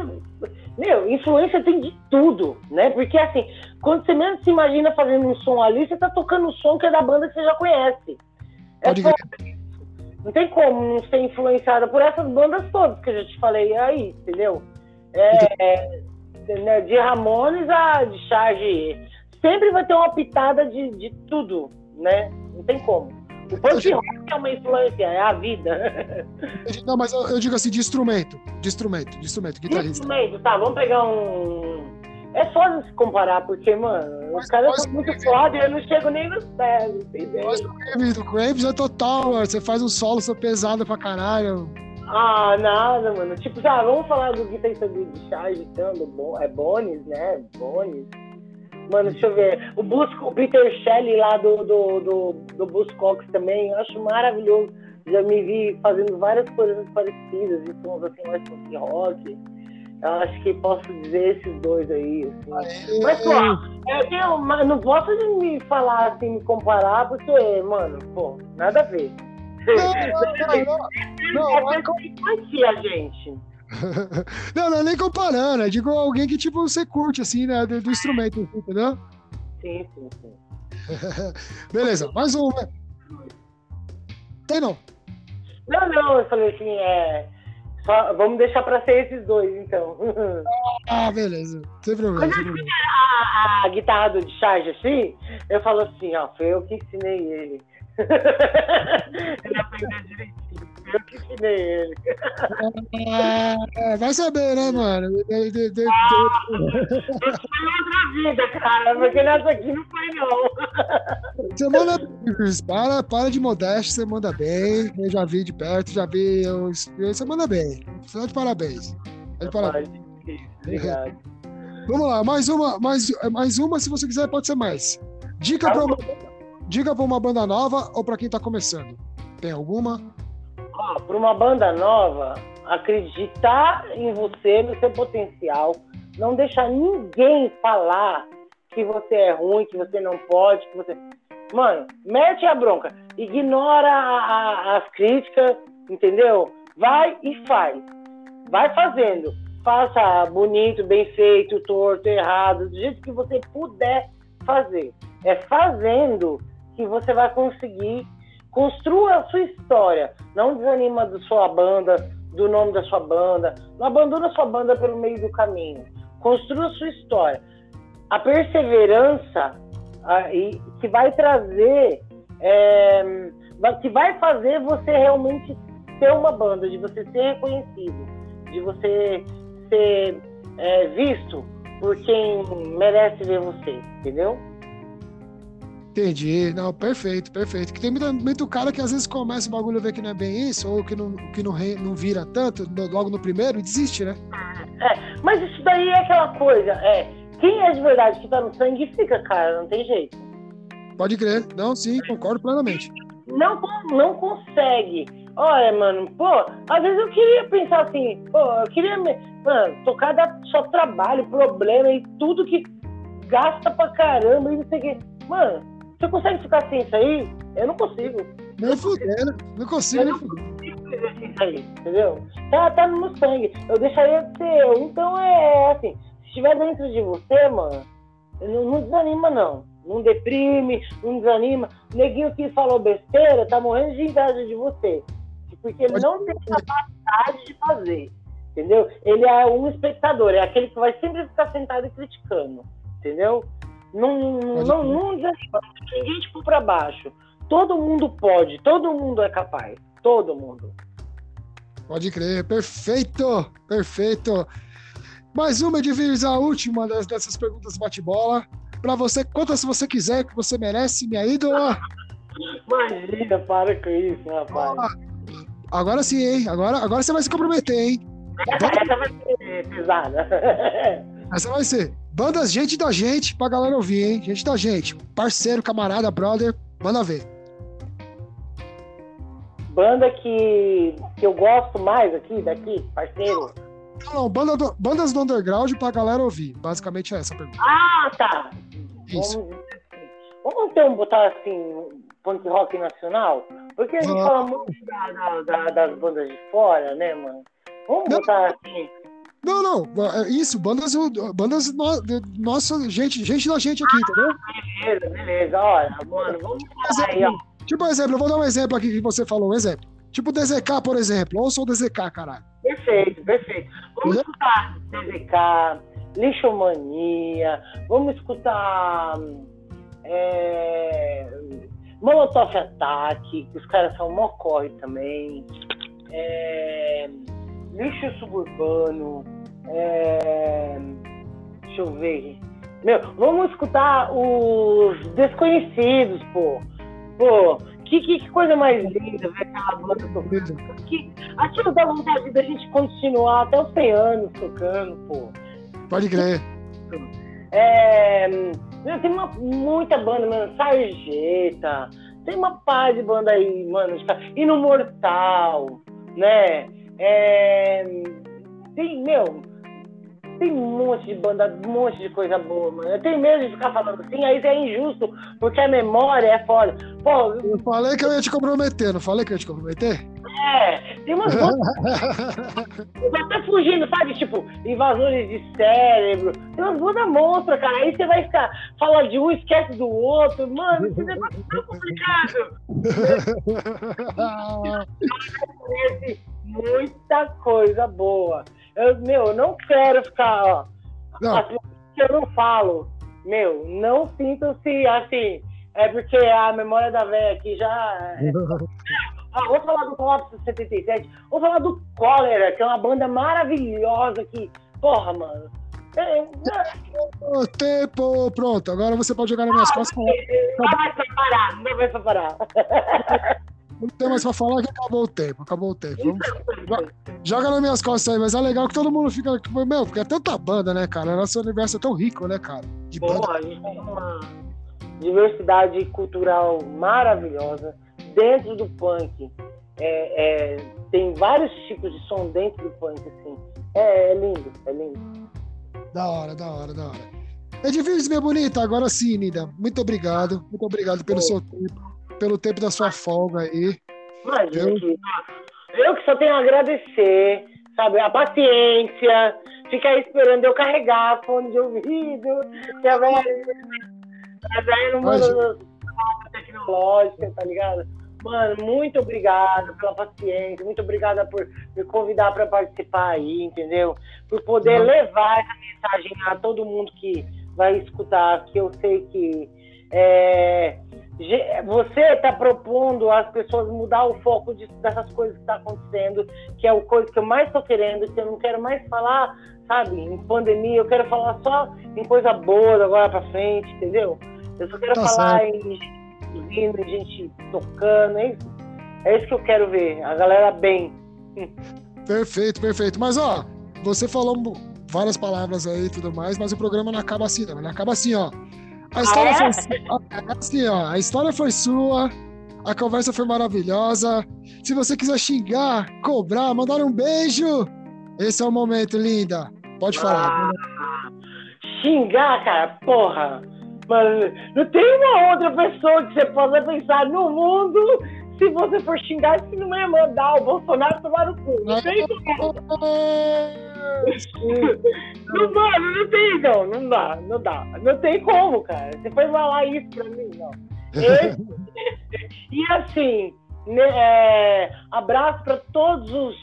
meu, influência tem de tudo, né? Porque assim, quando você menos se imagina fazendo um som ali, você tá tocando um som que é da banda que você já conhece. É só- não tem como não ser influenciada por essas bandas todas que eu já te falei aí, entendeu? É, é, né, de Ramones a de Charge, sempre vai ter uma pitada de, de tudo, né? Não tem como. Rock é uma influência, é a vida. Não, mas eu, eu digo assim, de instrumento. De instrumento, de instrumento, guitarrista. Instrumento, tá, vamos pegar um. É só se comparar, porque, mano, os caras são muito foda e eu não chego nem nos pés, entendeu? Mas o Graves, o Graves é total, mano. Você faz um solo seu pesado pra caralho. Ah, nada, mano. Tipo, tá, vamos falar do guitarrista do de Charge, então, do Bo- é Bones, né? Bones. Mano, deixa eu ver. O, Bus, o Peter Shelley lá do, do, do, do Buzzcocks também, eu acho maravilhoso. Já me vi fazendo várias coisas parecidas, e sons assim mais punk rock. Eu acho que posso dizer esses dois aí, assim. Mas, pô, eu mas não posso me falar assim, me comparar, porque, mano, pô, nada a ver. Não, não, não, não. Não, é que influencia a gente. não, não é nem comparando, é digo alguém que tipo você curte assim, né, do, do instrumento, entendeu? Sim, sim, sim. Beleza, mais um. Tem não? Não, não, eu falei assim, é. Só, vamos deixar pra ser esses dois, então. Ah, beleza. Sem problema, sem problema. a, a guitarra do de charge assim, eu falo assim, ó, foi eu que ensinei ele. ele aprendeu direitinho, eu que ensinei ele. É, vai saber, né, mano? De- de- de- Foi outra vida, cara, porque nessa aqui não foi, não. Você manda para, para de modéstia, você manda bem. Eu já vi de perto, já vi. eu- você manda bem. Você tá de parabéns. Tá de parabéns. Obrigado. Vamos lá, mais uma, mais, mais uma, se você quiser, pode ser mais. Dica pra uma, dica pra uma banda nova ou pra quem tá começando? Tem alguma? Para uma banda nova, acreditar em você, no seu potencial, não deixar ninguém falar que você é ruim, que você não pode, que você. Mano, mete a bronca, ignora a- a- as críticas, entendeu? Vai e faz. Vai fazendo. Faça bonito, bem feito, torto, errado, do jeito que você puder fazer. É fazendo que você vai conseguir construa a sua história. Não desanima da sua banda, do nome da sua banda. Não abandona a sua banda pelo meio do caminho. Construa a sua história. A perseverança ah, e- que vai trazer, é, que vai fazer você realmente ter uma banda, de você ser reconhecido, de você ser é, visto por quem merece ver você, entendeu? Entendi. Não, perfeito, perfeito. Que tem muito, muito cara que às vezes começa o bagulho e vê que não é bem isso, ou que não, que não, re- não vira tanto, no- logo no primeiro, e desiste, né? Mas isso daí é aquela coisa, é, quem é de verdade que tá no sangue fica, cara, não tem jeito. Pode crer. Não, sim, concordo plenamente. Não, não consegue. Olha, mano, pô, às vezes eu queria pensar assim, pô, eu queria, mano, tocar da só trabalho, problema e tudo que gasta pra caramba e não sei o quê. Mano, você consegue ficar sem isso aí? Eu não consigo. Nem fudendo. Não consigo nem fuder. Isso aí, entendeu? Tá, tá no meu sangue. Eu deixaria de ser eu. Então é assim, se estiver dentro de você, mano, não, não desanima, não. Não deprime, não desanima. O neguinho que falou besteira tá morrendo de inveja de você. Porque ele Pode não tem capacidade de fazer. Entendeu? Ele é um espectador, é aquele que vai sempre ficar sentado e criticando. Entendeu? Não, não, Pode não, desanima. Ninguém tipo pra baixo. Todo mundo pode, todo mundo é capaz. Todo mundo. Pode crer. Perfeito, perfeito. Mais uma, Edvires, a última das- dessas perguntas bate-bola. Pra você, quantas você quiser, que você merece, minha ídola. Imagina, para com isso, rapaz. Agora sim, hein? Agora, agora você vai se comprometer, hein? Essa vai ser pesada. Essa vai ser. Bandas Gente da Gente pra galera ouvir, hein? Gente da Gente. Parceiro, camarada, brother. Manda ver. Banda que, que eu gosto mais aqui, daqui, parceiro. Não, não, banda do- bandas do underground pra galera ouvir. Basicamente é essa a pergunta. Ah, tá. Isso. Vamos. Vamos um, botar assim, punk rock nacional? Porque a gente Vamos. fala muito da- da- da- das bandas de fora, né, mano? Vamos Não. botar assim. Não, não. é Isso, bandas, bandas no, nossa, gente, gente da gente aqui, entendeu? Beleza, beleza. Olha, mano, vamos falar aí, ó. Tipo, um exemplo, eu vou dar um exemplo aqui que você falou, um exemplo. Tipo DZK, por exemplo. Ouça o DZK, caralho. Perfeito, perfeito. Vamos escutar TVK, Lixomania, vamos escutar é, Molotov Ataque, que os caras são mó corre também. É, lixo Suburbano. é, deixa eu ver. Meu, vamos escutar os Desconhecidos, pô. Pô, que, que, que coisa mais linda ver aquela banda tocando que aquilo dá vontade da gente continuar até os 100 anos tocando, pô. Pode crer. É, meu, tem uma, muita banda, mano, Sarjeta, tem uma paz de banda aí, mano, e no Mortal, né? É, tem, meu, tem um monte de banda, um monte de coisa boa, mano. Eu tenho medo de ficar falando assim, aí é injusto, porque a memória é foda. Pô, Eu falei que eu ia te comprometer, não falei que eu ia te comprometer? É, tem umas tô até fugindo, sabe? Tipo, invasores de cérebro. Tem umas bandas monstras, cara. Aí você vai ficar, fala de um, esquece do outro. Mano, esse negócio é tão complicado. Muita coisa boa. Eu, meu, eu não quero ficar, ó. Não. Assim, que eu não falo. Meu, não sintam-se assim. É porque a memória da velha aqui já. é ah, vamos falar do Colapso 77. Vamos falar do Cólera, que é uma banda maravilhosa que. Porra, mano. É, é, Ô, tempo, pronto. Agora você pode jogar nas minhas costas. não pra parar, não pra parar. Não tem mais pra falar que acabou o tempo. Acabou o tempo. Vamos- Joga nas minhas costas aí, mas é legal que todo mundo fica. Meu, porque é tanta banda, né, cara? Nosso universo é tão rico, né, cara? De banda. A gente tem uma diversidade cultural maravilhosa dentro do punk. É, é, tem vários tipos de som dentro do punk, assim. É, é lindo, é lindo. Da hora, da hora, da hora. Edviges, minha bonita, agora sim, Nida. Muito obrigado. Muito obrigado pelo seu tempo, pelo tempo da sua folga aí. Imagina Eu- que. Eu que só tenho a agradecer, sabe? A paciência, ficar esperando eu carregar fone de ouvido, que a velha. A velha não manda tecnológica, tá ligado? Mano, muito obrigado pela paciência, muito obrigada por me convidar para participar aí, entendeu? Por poder Uhum. levar essa mensagem a todo mundo que vai escutar, que eu sei que é, você está propondo às pessoas mudar o foco de- dessas coisas que está acontecendo, que é o coisa que eu mais estou querendo, que eu não quero mais falar, sabe, em pandemia, eu quero falar só em coisa boa agora para frente, entendeu? Eu só quero Tá falar em gente produzindo, em gente tocando, é isso. É isso que eu quero ver, a galera bem. Perfeito, perfeito. Mas, ó, você falou várias palavras aí e tudo mais, mas o programa não acaba assim, não. Ele acaba assim, ó. A história é? foi sua. Assim, ó. A história foi sua. A conversa foi maravilhosa. Se você quiser xingar, cobrar, mandar um beijo, esse é o momento, linda. Pode falar. Ah, xingar, cara, porra. Mano, não tem uma outra pessoa que você possa pensar no mundo se você for xingar se não é mandar o Bolsonaro tomar no cu. Não tem como. Não, mano, não tem, não. Não dá, não dá. Não tem como, cara. Você foi falar isso pra mim, não. E assim, né, é, abraço para todos os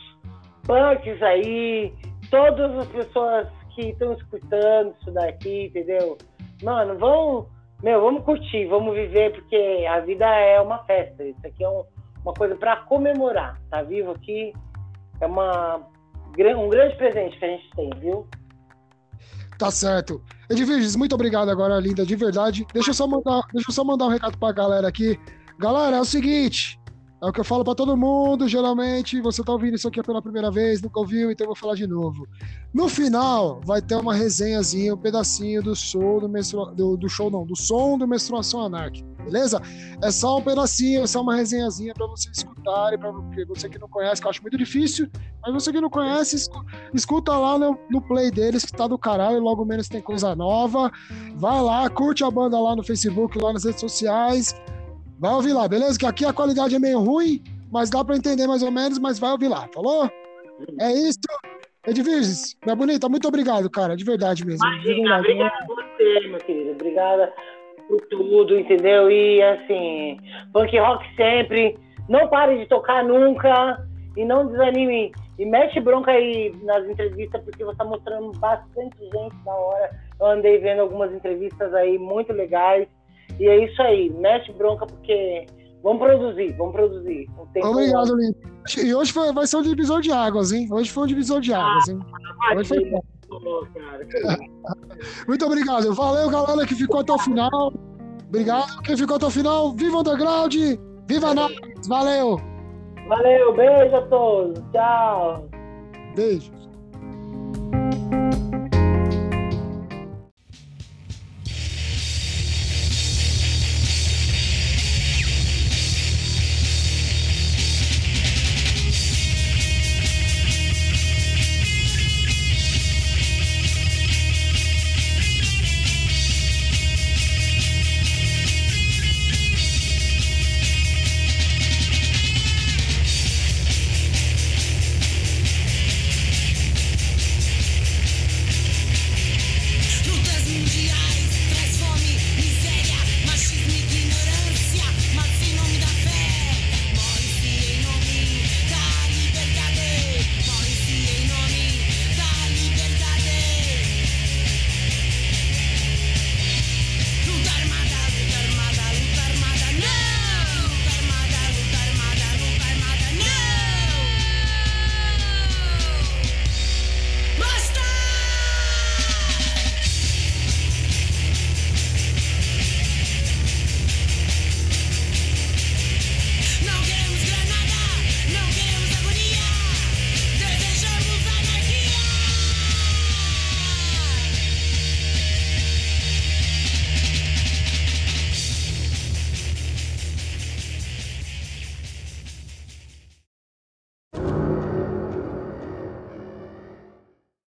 punks aí, todas as pessoas que estão escutando isso daqui, entendeu? Mano, vamos, meu, vamos curtir, vamos viver, porque a vida é uma festa. Isso aqui é um- uma coisa para comemorar. Tá vivo aqui é uma, um grande presente que a gente tem, viu? Tá certo. Edviges, muito obrigado agora, linda, de verdade. Deixa eu só mandar, deixa eu só mandar um recado pra galera aqui. Galera, é o seguinte, é o que eu falo pra todo mundo, geralmente, você tá ouvindo isso aqui pela primeira vez, nunca ouviu, então eu vou falar de novo. No final, vai ter uma resenhazinha, um pedacinho do show do, do, show não, do som do Menstruação Anárquica, beleza? É só um pedacinho, é só uma resenhazinha pra vocês escutarem, pra você que não conhece, que eu acho muito difícil, mas você que não conhece, escu- escuta lá no, no play deles, que tá do caralho, logo menos tem coisa nova. Vai lá, curte a banda lá no Facebook, lá nas redes sociais. Vai ouvir lá, beleza? Que aqui a qualidade é meio ruim, mas dá pra entender mais ou menos, mas vai ouvir lá, falou? É isso. Edviges, minha bonita, muito obrigado, cara, de verdade mesmo. De Imagina, verdade. obrigada a você, meu querido. Obrigada por tudo, entendeu? E assim, punk rock sempre. Não pare de tocar nunca. E não desanime. E mete bronca aí nas entrevistas, porque você tá mostrando bastante gente da hora. Eu andei vendo algumas entrevistas aí muito legais. E é isso aí. Mete bronca, porque vamos produzir, vamos produzir. Obrigado, lindo. E hoje foi- vai ser um divisor de águas, hein? Hoje foi um divisor de águas, hein? Hoje foi bom. Muito obrigado. Valeu, galera que ficou até o final. Obrigado. Quem ficou até o final, viva o underground, viva nós. Valeu. Valeu, beijo a todos. Tchau. Beijo.